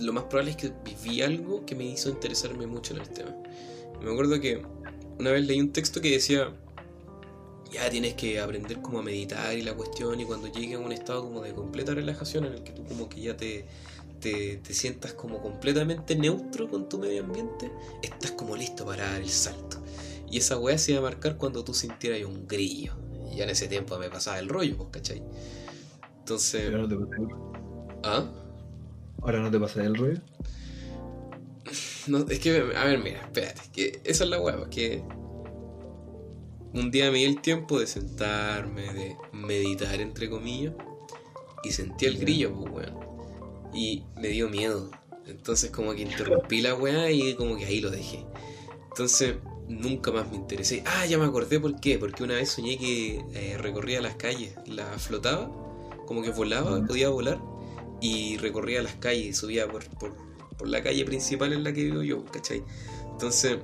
lo más probable es que viví algo que me hizo interesarme mucho en el tema. Me acuerdo que una vez leí un texto que decía, ya tienes que aprender como a meditar y la cuestión, y cuando llegues a un estado como de completa relajación en el que tú como que ya te, te, te sientas como completamente neutro con tu medio ambiente, estás como listo para dar el salto. Y esa weá se iba a marcar cuando tú sintieras un grillo. Y ya en ese tiempo me pasaba el rollo, pues, ¿cachai? Entonces... Ahora no te pasa el, ¿Ah? ahora no te pasa el rollo. No, es que, a ver, mira, espérate, que esa es la hueá, que un día me di el tiempo de sentarme, de meditar, entre comillas, y sentí el grillo, pues, weón. Y me dio miedo. Entonces, como que interrumpí la weá y como que ahí lo dejé. Entonces, nunca más me interesé. Ah, ya me acordé por qué. Porque una vez soñé que eh, recorría las calles, la flotaba, como que volaba, podía volar, y recorría las calles subía por, por, por la calle principal en la que vivo yo, ¿cachai? Entonces,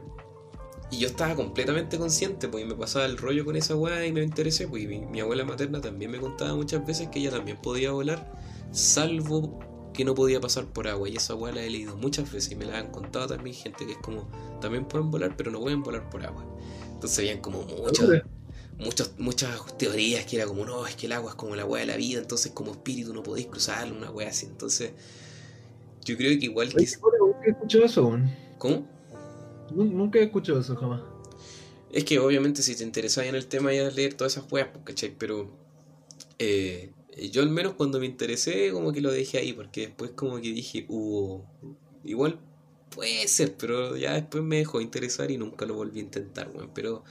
y yo estaba completamente consciente, pues y me pasaba el rollo con esa weá y me interesé, pues y mi, mi abuela materna también me contaba muchas veces que ella también podía volar, salvo que no podía pasar por agua. Y esa weá la he leído muchas veces y me la han contado también gente que es como, también pueden volar, pero no pueden volar por agua. Entonces habían como muchas, muchas, muchas teorías que era como, no, es que el agua es como la weá de la vida, entonces como espíritu no podéis cruzarlo, una weá así. Entonces, yo creo que igual que... Oye, nunca he escuchado eso aún. ¿Cómo? Nu- Nunca he escuchado eso jamás. Es que obviamente si te interesaba en el tema ya leer todas esas weas, pues, ¿cachai? Pero eh, yo al menos cuando me interesé como que lo dejé ahí, porque después como que dije, uh, igual puede ser, pero ya después me dejó interesar y nunca lo volví a intentar, weón. Pero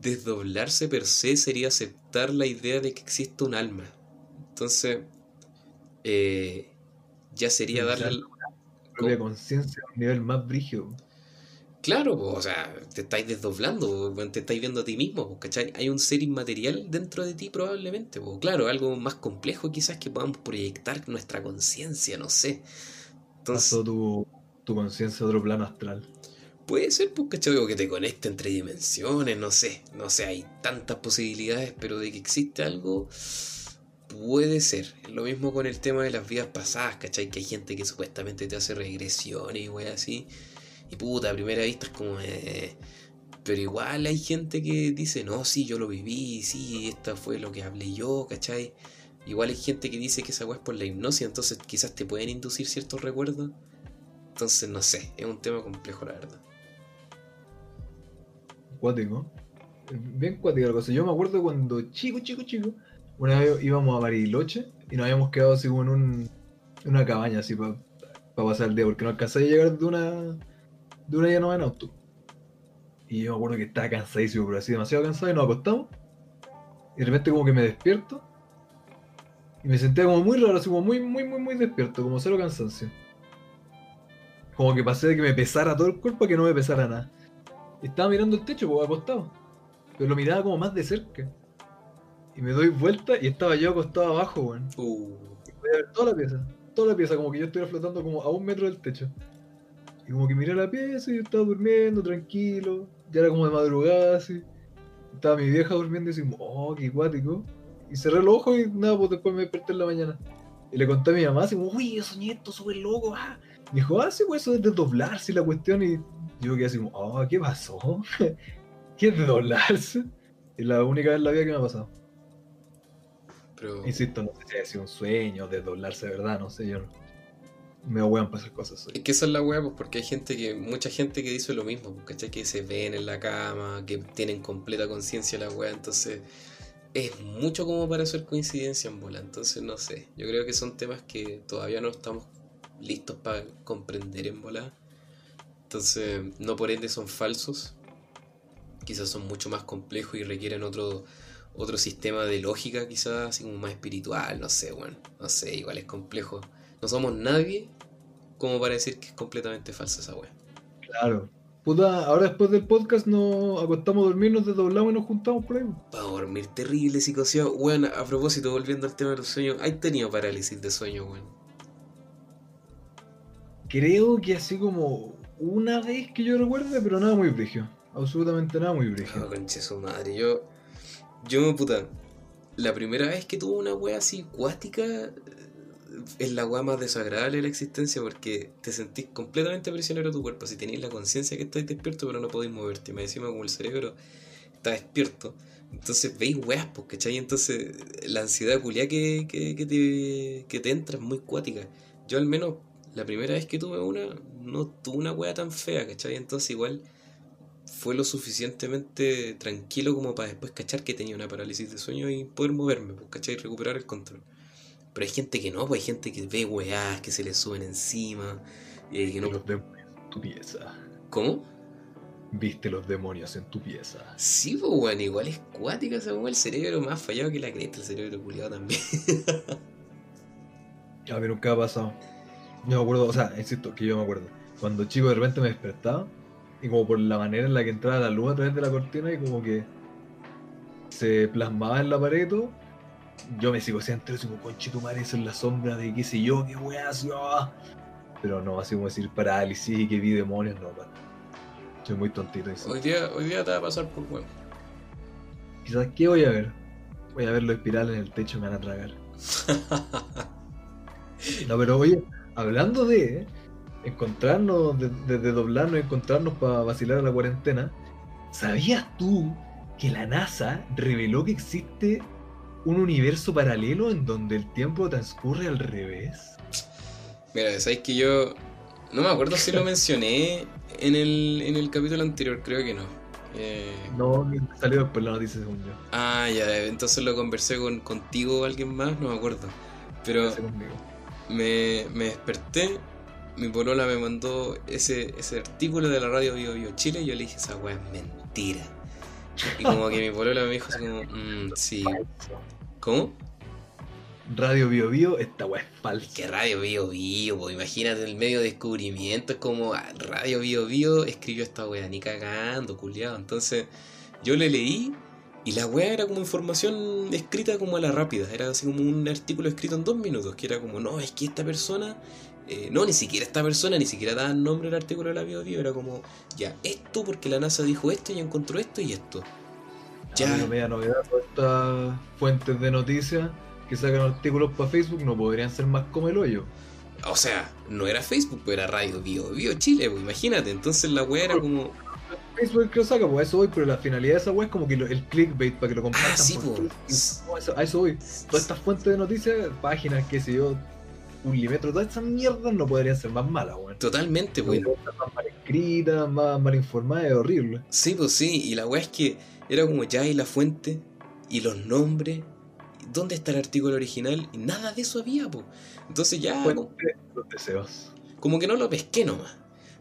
desdoblarse per se sería aceptar la idea de que existe un alma. Entonces, eh, ya sería darle... Propia conciencia a un nivel más brígido. Claro, po, o sea, te estáis desdoblando, te estáis viendo a ti mismo, po, ¿cachai? Hay un ser inmaterial dentro de ti probablemente, claro, algo más complejo quizás que podamos proyectar nuestra conciencia, no sé. Entonces, Pasó tu, tu conciencia a otro plano astral. puede ser, pues, ¿cachai? O que te conecte entre dimensiones, no sé, no sé, hay tantas posibilidades, pero de que existe algo, puede ser. Lo mismo con el tema de las vidas pasadas, ¿cachai? Que hay gente que supuestamente te hace regresiones y wey así. Y puta, a primera vista es como... eh, pero igual hay gente que dice, no, sí, yo lo viví, sí, esta fue lo que hablé yo, ¿cachai? Igual hay gente que dice que esa weá es por la hipnosis, entonces quizás te pueden inducir ciertos recuerdos. Entonces, no sé, es un tema complejo, la verdad. Cuático. Bien cuática la cosa. Yo me acuerdo cuando chico, chico, chico, una vez íbamos a Bariloche y nos habíamos quedado así como en un, una cabaña así para pasar el día, porque no alcancé a llegar de una de una llanura en auto. Y yo me acuerdo que estaba cansadísimo, pero así demasiado cansado y nos acostamos. Y de repente como que me despierto. Y me sentía como muy raro, así como muy, muy, muy, muy despierto, como cero cansancio. Como que pasé de que me pesara todo el cuerpo a que no me pesara nada. Y estaba mirando el techo, pues acostado. Pero lo miraba como más de cerca. Y me doy vuelta y estaba yo acostado abajo, weón. Uh, Y podía ver toda la pieza. Toda la pieza, como que yo estuviera flotando como a un metro del techo. Y como que miré la pieza y yo estaba durmiendo tranquilo. Ya era como de madrugada así. Estaba mi vieja durmiendo y decimos, oh, qué cuático. Y cerré los ojos y nada, pues después me desperté en la mañana. Y le conté a mi mamá, así como, uy, yo soñé esto súper loco, ah. Dijo, ah, sí, pues eso es de doblarse la cuestión. Y yo quedé así como, oh, ¿qué pasó? *laughs* ¿Qué es de doblarse? Y la única vez en la vida que me ha pasado. pero... Insisto, no sé si ha sido un sueño, de doblarse, de verdad, no sé, yo no. Me huean para esas cosas. Es que esa es la weá, pues porque hay gente que, mucha gente que dice lo mismo, pues, ¿cachai? Que se ven en la cama, que tienen completa conciencia la weá, entonces es mucho como para hacer coincidencia en bola, entonces no sé, yo creo que son temas que todavía no estamos listos para comprender en bola, entonces no por ende son falsos, quizás son mucho más complejos y requieren otro, otro sistema de lógica quizás, así como más espiritual, no sé, bueno, no sé, igual es complejo, no somos nadie como para decir que es completamente falsa esa wea. Claro. Puta, ahora después del podcast nos acostamos a dormir, nos desdoblamos y nos juntamos por ahí. Para dormir terrible, psicoseado. Weón, a propósito, volviendo al tema de los sueños, ¿hay tenido parálisis de sueño, weón? creo que así como una vez que yo recuerde, pero nada muy brillo. Absolutamente nada muy brillo. Oh, conche su madre, yo. Yo me puta. La primera vez que tuve una wea así cuática es la wea más desagradable de la existencia porque te sentís completamente prisionero de tu cuerpo. Si tenéis la conciencia que estáis despierto, pero no podéis moverte. Me decimos como el cerebro está despierto. Entonces veis weas, pues, ¿cachai? Entonces la ansiedad culia que, que, que, te, que te entra es muy cuática. Yo al menos la primera vez que tuve una, no tuve una wea tan fea, ¿cachai? Entonces igual fue lo suficientemente tranquilo como para después cachar que tenía una parálisis de sueño y poder moverme, pues, ¿cachai? Y recuperar el control. Pero hay gente que no, pues hay gente que ve weas, que se le suben encima, eh, que no... Los demonios en tu pieza. ¿Cómo? Viste los demonios en tu pieza. Sí, pues bueno, igual es cuática esa el cerebro más fallado que la cresta, el cerebro culiado también. *laughs* A mí nunca ha pasado. Yo me acuerdo, o sea, insisto, que yo me acuerdo. Cuando chico de repente me despertaba y como por la manera en la que entraba la luz a través de la cortina y como que se plasmaba en la pared y todo, yo me sigo entero así como conchito madre, eso en la sombra de qué sé yo, qué weá, así, ah". Pero no, así como decir parálisis y que vi demonios, no, para. Soy muy tontito. hoy, día, hoy día te va a pasar por weón. Quizás, ¿qué voy a ver? Voy a ver los espirales en el techo, me van a tragar. *laughs* No, pero oye, hablando de eh, encontrarnos, de, de- de doblarnos y encontrarnos para vacilar a la cuarentena, ¿sabías tú que la NASA reveló que existe un universo paralelo en donde el tiempo transcurre al revés? Mira, sabéis que yo no me acuerdo si lo *laughs* mencioné en el, en el capítulo anterior, creo que no. Eh, No, salió después la noticia según yo. Ah, ya, entonces lo conversé con, contigo o alguien más, no me acuerdo. Pero me, me desperté, mi polola me mandó ese, ese artículo de la radio Bio Bio Chile y yo le dije, esa weá es mentira. Y como que mi *laughs* polola me dijo así como, "Mm, sí. ¿Cómo? Radio Bio Bio, esta weá es falsa. Que Radio Bio Bio, imagínate el medio de descubrimiento, es como ah, Radio Bio Bio escribió esta wea, ni cagando, culiado. Entonces yo le leí y la wea era como información escrita como a la rápida, era así como un artículo escrito en dos minutos, que era como, no, es que esta persona, eh, no, ni siquiera esta persona, ni siquiera daba nombre al artículo de la Bio Bio, era como, ya, esto porque la NASA dijo esto y encontró esto y esto. Ya. Media novedad, todas estas fuentes de noticias que sacan artículos para Facebook no podrían ser más como el hoyo. O sea, no era Facebook, pero era Radio Bio Bio Chile, pues imagínate, entonces la wea era como... Facebook que lo saca, pues a eso voy, pero la finalidad de esa web es como que lo- el clickbait para que lo compartan. Ah, sí, por. Facebook. No, eso- a eso voy. Todas estas fuentes de noticias, páginas, qué sé yo, un limetro, todas esas mierdas no podrían ser más malas, weón. Totalmente, pues. Estar Más mal escritas, más mal informadas, es horrible. Sí, pues sí, y la weá es que era como ya y la fuente y los nombres. ¿Dónde está el artículo original? Y nada de eso había, pues. Entonces ya, como, los deseos. como que no lo pesqué nomás.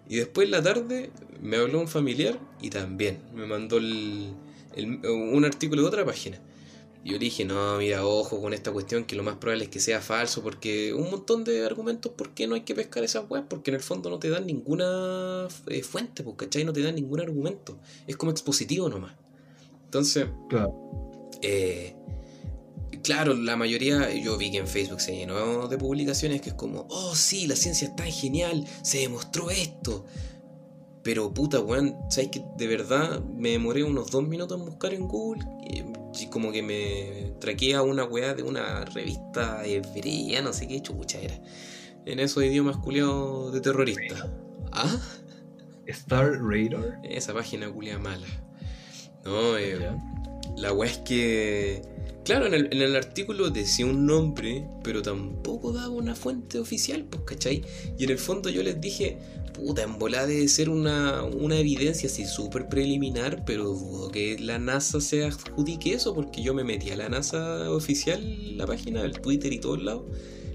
Y después en la tarde me habló un familiar y también me mandó el, el- un artículo de otra página. Y yo le dije, no, mira, ojo con esta cuestión que lo más probable es que sea falso, porque un montón de argumentos por qué no hay que pescar esas weas, porque en el fondo no te dan ninguna eh, fuente, pues, ¿cachai? No te dan ningún argumento. Es como expositivo nomás. Entonces, Claro. eh, claro, la mayoría, yo vi que en Facebook se llenó de publicaciones que es como, oh sí, la ciencia es tan genial, se demostró esto. Pero puta, weón, ¿sabes que de verdad me demoré unos dos minutos en buscar en Google? Y, como que me traqué a una weá de una revista hebrea, no sé qué chucha era. En esos idiomas culiados de terrorista. ¿Ah? Star Radar. Esa página culia mala. No, eh, la weá es que. Claro, en el, en el artículo decía un nombre, pero tampoco daba una fuente oficial, pues, ¿cachai? Y en el fondo yo les dije, puta, en volada debe ser una, una evidencia así súper preliminar, pero dudo que la NASA se adjudique eso, porque yo me metí a la NASA oficial, la página, el Twitter y todos lados,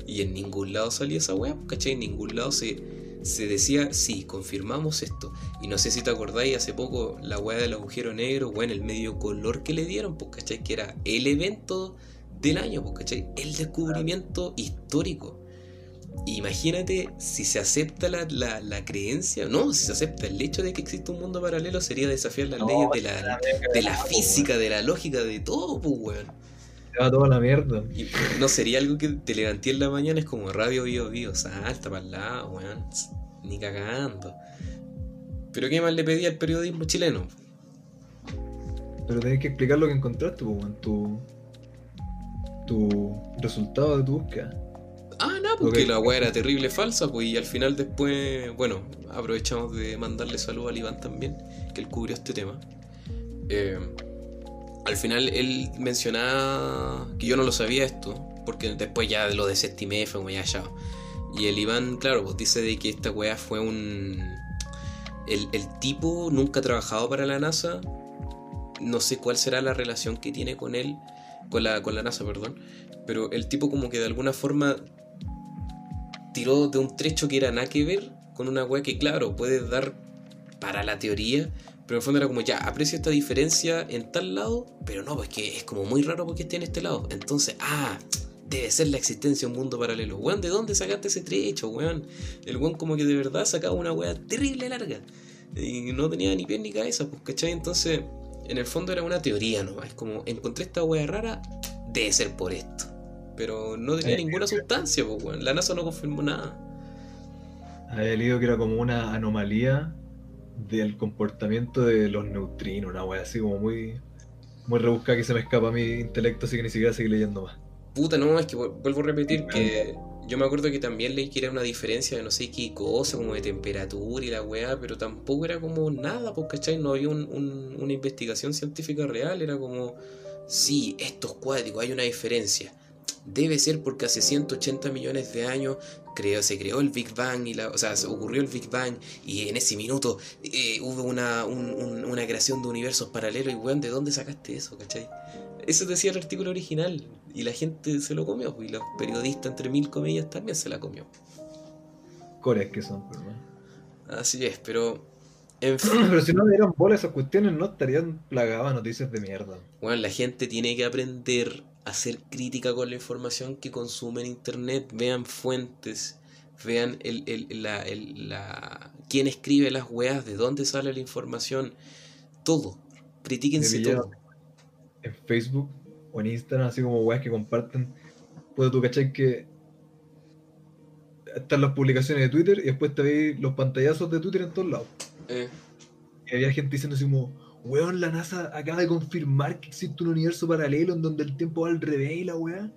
y en ningún lado salía esa weá, pues, ¿cachai? En ningún lado se, se decía, sí, confirmamos esto. Y no sé si te acordáis hace poco la weá del agujero negro, bueno, el medio color que le dieron, pues, ¿cachai? Que era el evento del año, pues, ¿cachai? El descubrimiento histórico. Imagínate si se acepta la, la, la creencia, no, si se acepta el hecho de que existe un mundo paralelo, sería desafiar las No, leyes de la, de la física, de la lógica, de todo, pues, weón. Se va toda la mierda. Y no sería algo que te levanté en la mañana, es como radio, bio, bio, salta para el lado, weón. ni cagando. Pero ¿qué más le pedí al periodismo chileno? Pero tenés que explicar lo que encontraste, pues, weón, tu, tu resultado de tu búsqueda. Ah, no, porque la weá era terrible falsa, pues, y al final después, bueno, aprovechamos de mandarle saludo al Iván también, que él cubrió este tema. Eh, al final él mencionaba que yo no lo sabía esto, porque después ya lo desestimé, fue como ya. Y el Iván, claro, pues dice de que esta weá fue un... El, el tipo nunca ha trabajado para la NASA, no sé cuál será la relación que tiene con él, con la, con la NASA, perdón, pero el tipo como que de alguna forma tiró de un trecho que era nada que ver con una weá que claro, puede dar para la teoría, pero en el fondo era como ya, aprecio esta diferencia en tal lado, pero no, pues que es como muy raro porque esté en este lado. Entonces, ah, debe ser la existencia de un mundo paralelo. Weón, ¿de dónde sacaste ese trecho, weón? El weón como que de verdad sacaba una weá terrible larga. Y no tenía ni pie ni cabeza, pues, ¿cachai? Entonces, en el fondo era una teoría nomás. Es como, encontré esta weá rara, debe ser por esto. Pero no tenía Eh, ninguna sustancia, pues, weón. La NASA no confirmó nada. Había leído que era como una anomalía del comportamiento de los neutrinos, una wea así como muy, muy rebuscada que se me escapa a mi intelecto, así que ni siquiera seguí leyendo más. Puta, no, es que vu- vuelvo a repetir que yo me acuerdo que también leí que era una diferencia de no sé qué cosa, como de temperatura y la weá, pero tampoco era como nada, pues, ¿cachai? No había un- un- una investigación científica real, era como, sí, esto es cuádrico, hay una diferencia. Debe ser porque hace 180 millones de años creó, se creó el Big Bang, y la, o sea, se ocurrió el Big Bang y en ese minuto eh, hubo una, un- un- una creación de universos paralelos y weón, ¿de dónde sacaste eso, cachai? Eso decía el artículo original y la gente se lo comió pues, y los periodistas entre mil comillas también se la comió. Cores que son, pero no. Así es, pero en *clears throat* fin, Pero si no le dieran bola a esas cuestiones, no estarían plagadas noticias de mierda. bueno, la gente tiene que aprender a ser crítica con la información que consume en internet, vean fuentes, vean el, el- la, el- la- quién escribe las weas, de dónde sale la información, todo, pillaron. todo. En Facebook o en Instagram, así como weas que comparten. Puedo tú cachai que están las publicaciones de Twitter y después te veis los pantallazos de Twitter en todos lados. Eh, Y había gente diciendo así como, weón, la NASA acaba de confirmar que existe un universo paralelo en donde el tiempo va al revés y la weá.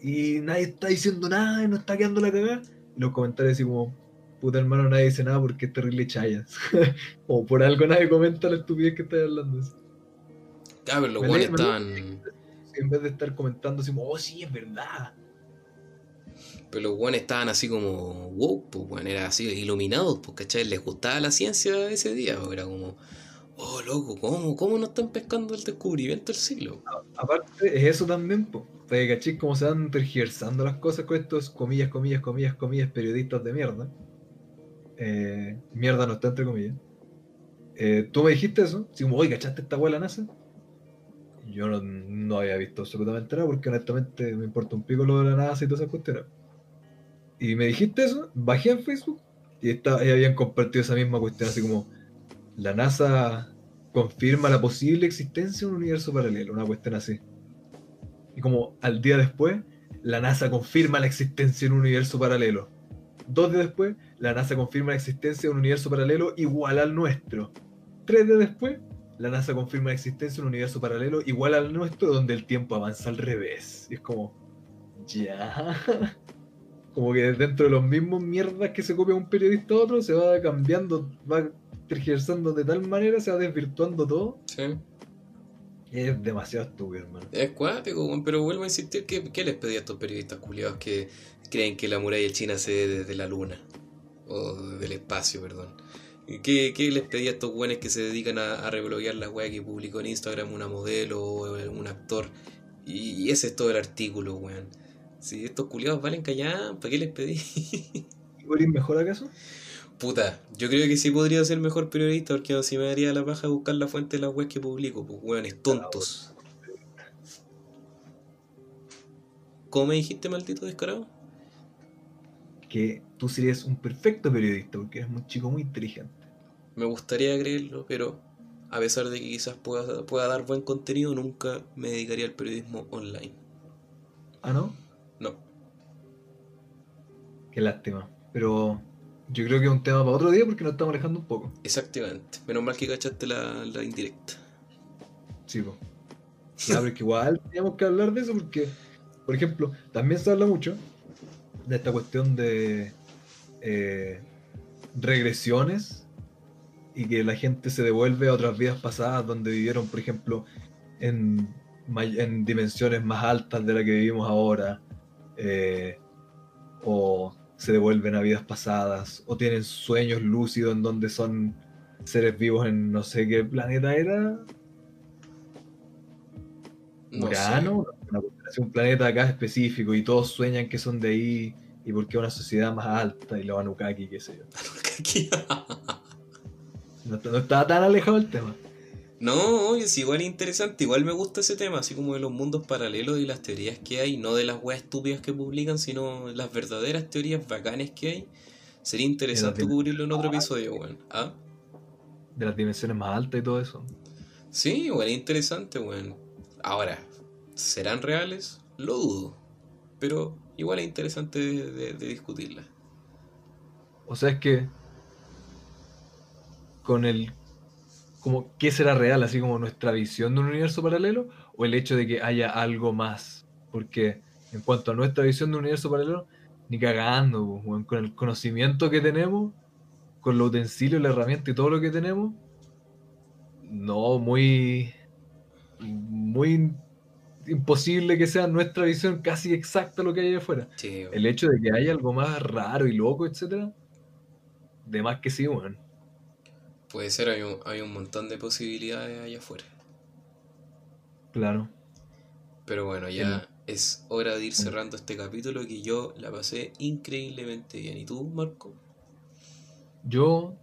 Y nadie está diciendo nada y no está quedando la cagada. Y los comentarios así como, puta hermano, nadie dice nada porque es terrible chayas. *laughs* o por algo nadie comenta la estupidez que estás hablando. claro, pero los weones estaban... En vez de estar comentando así como, oh sí, es verdad. Pero los weones estaban así como wow, pues weón, era así iluminados, pues cachai, les gustaba la ciencia ese día, pues, era como, oh loco, ¿cómo, cómo no están pescando el descubrimiento del siglo? Aparte, es eso también, po. Porque cómo se van tergiversando las cosas con estos comillas, comillas, comillas, comillas, periodistas de mierda. Eh, mierda no está entre comillas. Eh, Tú me dijiste eso, así como, oye, ¿cachaste esta de la NASA? Yo no, no había visto absolutamente nada porque honestamente me importa un pico lo de la NASA y todas esas cuestiones. Y me dijiste eso, bajé en Facebook y, está, y habían compartido esa misma cuestión, así como, la NASA confirma la posible existencia de un universo paralelo, una cuestión así. Y como al día después, la NASA confirma la existencia de un universo paralelo. Dos días después, la NASA confirma la existencia de un universo paralelo igual al nuestro. Tres días después, la NASA confirma la existencia de un universo paralelo igual al nuestro, donde el tiempo avanza al revés. Y es como, ya. *laughs* Como que dentro de los mismos mierdas que se copia un periodista a otro, se va cambiando, va tergiversando de tal manera, se va desvirtuando todo. Sí. Es demasiado estúpido, hermano. Es cuático, pero vuelvo a insistir que ¿qué les pedí a estos periodistas culiados que creen que la muralla china se ve desde la luna? O del espacio, perdón. ¿Qué, qué les pedí a estos weones que se dedican a, a rebloguear las weas que publicó en Instagram una modelo o un actor? Y ese es todo el artículo, weón. Si estos culiados valen callar, ¿para qué les pedí? *laughs* ¿Y eres mejor acaso? Puta, yo creo que sí podría ser mejor periodista porque si me daría la paja buscar la fuente de las webs que publico, pues weones tontos. ¿Cómo me dijiste, maldito descarado? Que tú serías un perfecto periodista porque eres un chico muy inteligente. Me gustaría creerlo, pero a pesar de que quizás pueda, pueda dar buen contenido, nunca me dedicaría al periodismo online. Ah, ¿no? Qué lástima. Pero yo creo que es un tema para otro día porque nos estamos alejando un poco. Exactamente. Menos mal que cachaste la, la indirecta. Sí, pues. Pero es que igual teníamos que hablar de eso porque, por ejemplo, también se habla mucho de esta cuestión de eh, regresiones y que la gente se devuelve a otras vidas pasadas donde vivieron, por ejemplo, en, dimensiones más altas de la que vivimos ahora, eh, o se devuelven a vidas pasadas, o tienen sueños lúcidos en donde son seres vivos en no sé qué planeta era, No Urano, constelación, un planeta acá específico, y todos sueñan que son de ahí, y porque una sociedad más alta, y los Anunnaki, qué sé yo. *laughs* sé. No, no estaba tan alejado el tema. No, es igual interesante, igual me gusta ese tema, así como de los mundos paralelos y las teorías que hay, no de las weas estúpidas que publican, sino las verdaderas teorías bacanes que hay. Sería interesante cubrirlo en otro episodio, weón. ¿Ah? De las dimensiones más altas y todo eso. Sí, es interesante, weón. Ahora, ¿serán reales? Lo dudo. Pero igual es interesante de, de- de discutirla. O sea, es que con el como qué será real, así como nuestra visión de un universo paralelo, o el hecho de que haya algo más. Porque en cuanto a nuestra visión de un universo paralelo, ni cagando, pues, con el conocimiento que tenemos, con los utensilios, la herramienta y todo lo que tenemos, no, muy, muy imposible que sea nuestra visión casi exacta lo que hay afuera. Sí. El hecho de que haya algo más raro y loco, etcétera, de más que sí, weón. Puede ser, hay un, hay un montón de posibilidades allá afuera. Claro. Pero bueno, ya es hora de ir cerrando este capítulo que yo la pasé increíblemente bien. ¿Y tú, Marco? Yo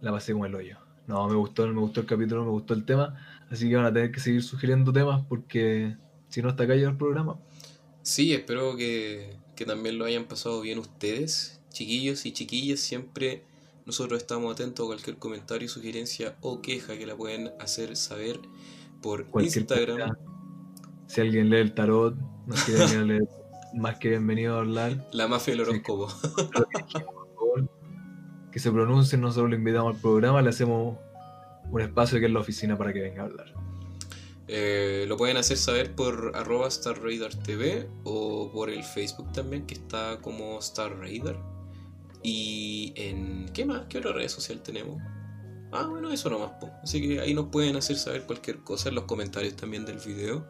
la pasé como el hoyo. No, me gustó, me gustó el capítulo, me gustó el tema. Así que van a tener que seguir sugiriendo temas porque si no hasta acá llega el programa. Sí, espero que, que también lo hayan pasado bien ustedes, chiquillos y chiquillas. Siempre nosotros estamos atentos a cualquier comentario, sugerencia o queja que la pueden hacer saber por Cualquier Instagram. Si alguien lee el tarot, nos quiere venir a leer, más que bienvenido a hablar. La mafia del horóscopo. Que que se pronuncien, nosotros lo invitamos al programa, le hacemos un espacio aquí en la oficina para que venga a hablar. Eh, lo pueden hacer saber por arroba Star Radar TV o por el Facebook también, que está como Star Radar. Y en. ¿Qué más? ¿Qué otra red social tenemos? Ah, bueno, eso nomás. po. Así que ahí nos pueden hacer saber cualquier cosa en los comentarios también del video.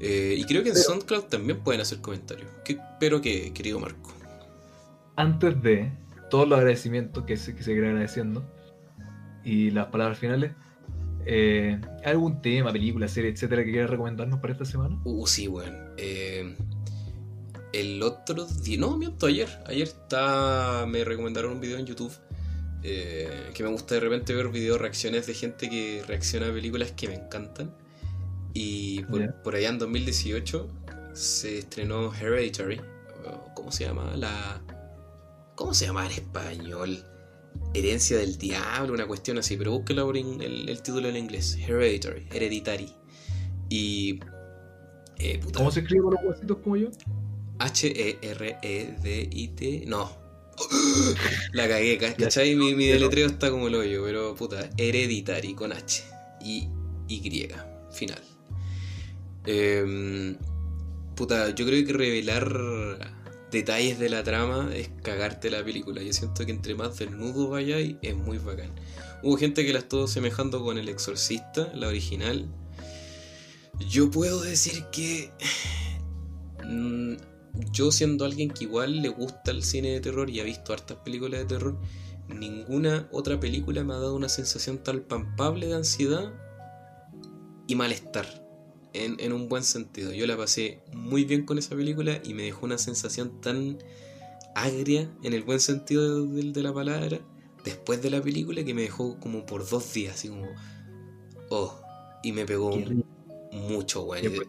Eh, y creo que en Pero- SoundCloud también pueden hacer comentarios. ¿Qué, pero que, querido Marco. antes de todos los agradecimientos que se, que se quiere agradeciendo y las palabras finales, eh, ¿algún tema, película, serie, etcétera, que quieras recomendarnos para esta semana? Uh, sí, bueno. Eh, el otro día, no, miento, ayer. Ayer está, me recomendaron un video en YouTube eh, que me gusta de repente ver video reacciones de gente que reacciona a películas que me encantan. Y por, allá en 2018 se estrenó Hereditary. ¿Cómo se llama? La. ¿Cómo se llama en español? Herencia del Diablo, una cuestión así, pero búsquela por in- el, el título en inglés. Hereditary, Hereditary. Y. eh, puta, ¿Cómo se escribe con los huesitos como yo? H-E-R-E-D-I-T. No. *gasps* La cagué, ca- ¿cachai? Mi, mi deletreo está como el hoyo, pero puta, Hereditary con H. Y Y, final. Em, puta, yo creo que revelar detalles de la trama es cagarte la película. Yo siento que entre más desnudo vayáis, es muy bacán. Hubo gente que la estuvo semejando con El Exorcista, la original. Yo puedo decir que. Yo siendo alguien que igual le gusta el cine de terror y ha visto hartas películas de terror, ninguna otra película me ha dado una sensación tan palpable de ansiedad y malestar. En, en un buen sentido. Yo la pasé muy bien con esa película y me dejó una sensación tan agria, en el buen sentido de, de la palabra, después de la película que me dejó como por dos días, así como... Oh, y me pegó mucho, weón.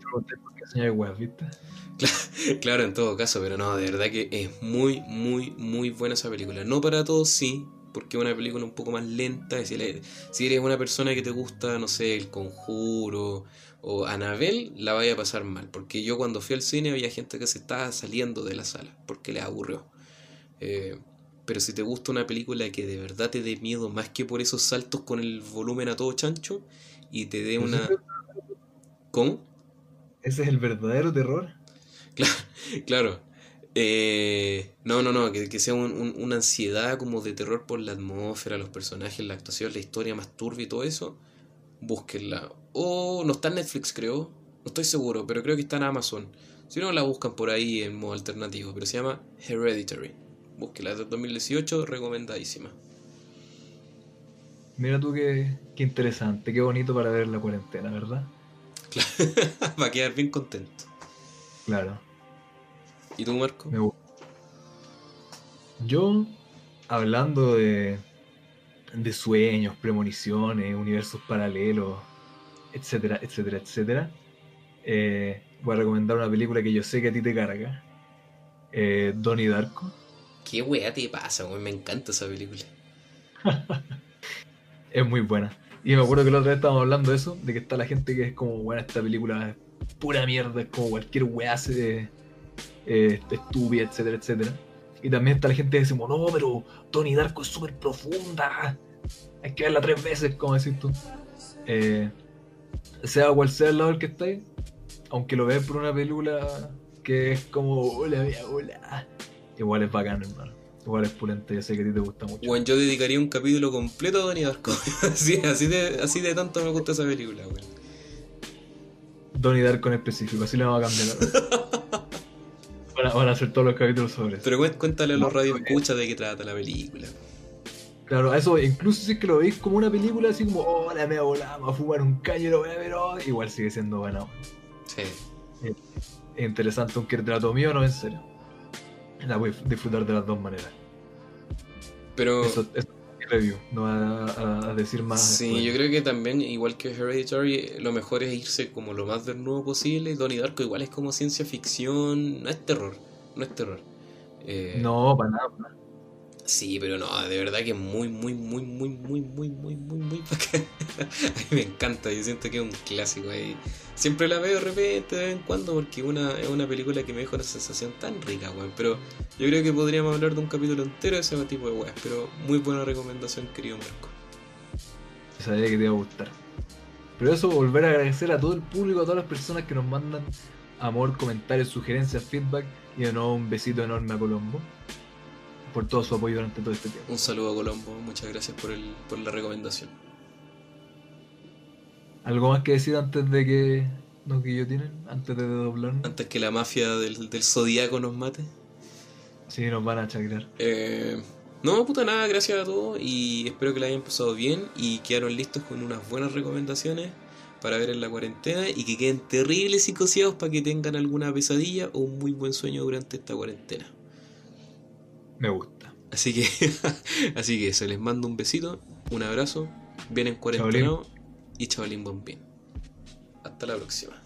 Claro, en todo caso, pero no, de verdad que es muy, muy, muy buena esa película. No para todos, sí, porque es una película un poco más lenta. le- si eres una persona que te gusta, no sé, El Conjuro o Anabel, la vaya a pasar mal. Porque yo cuando fui al cine había gente que se estaba saliendo de la sala porque les aburrió. Eh, Pero si te gusta una película que de verdad te dé miedo más que por esos saltos con el volumen a todo chancho y te dé una... *laughs* ¿Cómo? Ese es el verdadero terror. Claro, *laughs* claro. Eh, no, no, no, que, sea una ansiedad como de terror por la atmósfera, los personajes, la actuación, la historia más turbia y todo eso. Búsquenla. O no está en Netflix, creo. No estoy seguro, pero creo que está en Amazon. Si no, la buscan por ahí en modo alternativo. Pero se llama Hereditary. Búsquela, es de 2018, recomendadísima. Mira tú qué, qué interesante, qué bonito para ver la cuarentena, ¿verdad? Claro, *laughs* va a quedar bien contento. Claro. ¿Y tú, Marco? Me Yo, hablando de, de sueños, premoniciones, universos paralelos, etcétera, etcétera, etcétera, eh, voy a recomendar una película que yo sé que a ti te carga. Eh, Donnie Darko. ¿Qué weá te pasa, güey? Me encanta esa película. *laughs* es muy buena. Y me acuerdo que la otra vez estábamos hablando de eso, de que está la gente que es como, bueno, esta película es pura mierda, es como cualquier weá se, eh, estúpida, etcétera, etcétera. Y también está la gente que dice, no, pero Tony Darko es súper profunda, hay que verla tres veces, como decís tú. Eh, sea cual sea el lado del que estáis, aunque lo veas por una película que es como, hola, hola, igual es bacán, hermano. Igual es pulente, sé que a ti te gusta mucho. Bueno, yo dedicaría un capítulo completo a Donnie Darko. *laughs* así, así, de, así de tanto me gusta esa película, weón. Donnie Darko en específico, así le vamos a cambiar. *laughs* van, a, hacer todos los capítulos sobre eso. Pero cuéntale a los radios escucha de qué trata la película. Claro, eso, incluso si es que lo veis como una película así como, oh, la me volamos a fumar un caño y lo voy a ver, oh", igual sigue siendo bueno. Sí. Es interesante, aunque te la tomé o no en serio la voy a disfrutar de las dos maneras. Pero. Eso, es mi review, no a, a, decir más. Sí, yo creo que también, igual que Hereditary, lo mejor es irse como lo más desnudo posible. Donnie Darko igual es como ciencia ficción, no es terror, no es terror. Eh, no, para nada, para nada. Sí, pero no, de verdad que es muy, muy, muy, muy, muy, muy, muy, muy, muy *laughs* a mí me encanta, yo siento que es un clásico ahí. Siempre la veo de repente, de vez en cuando, porque una, es una película que me deja una sensación tan rica, weón. Pero yo creo que podríamos hablar de un capítulo entero de ese tipo de weas. Pero muy buena recomendación, querido Marco. Sabía que te iba a gustar. Pero eso, volver a agradecer a todo el público, a todas las personas que nos mandan amor, comentarios, sugerencias, feedback. Y de nuevo un besito enorme a Colombo por todo su apoyo durante todo este tiempo. Un saludo a Colombo, muchas gracias por, el, por la recomendación. ¿Algo más que decir antes de que nos guillotinen? Antes de doblarnos. Antes que la mafia del, del zodiaco nos mate. Sí, nos van a chacrar. Eh, no, puta nada, gracias a todos y espero que la hayan pasado bien y quedaron listos con unas buenas recomendaciones para ver en la cuarentena y que queden terribles y cosiados para que tengan alguna pesadilla o un muy buen sueño durante esta cuarentena. Me gusta. Así que, *laughs* así que se les mando un besito, un abrazo, vienen cuarentena y chavalín bombín. Hasta la próxima.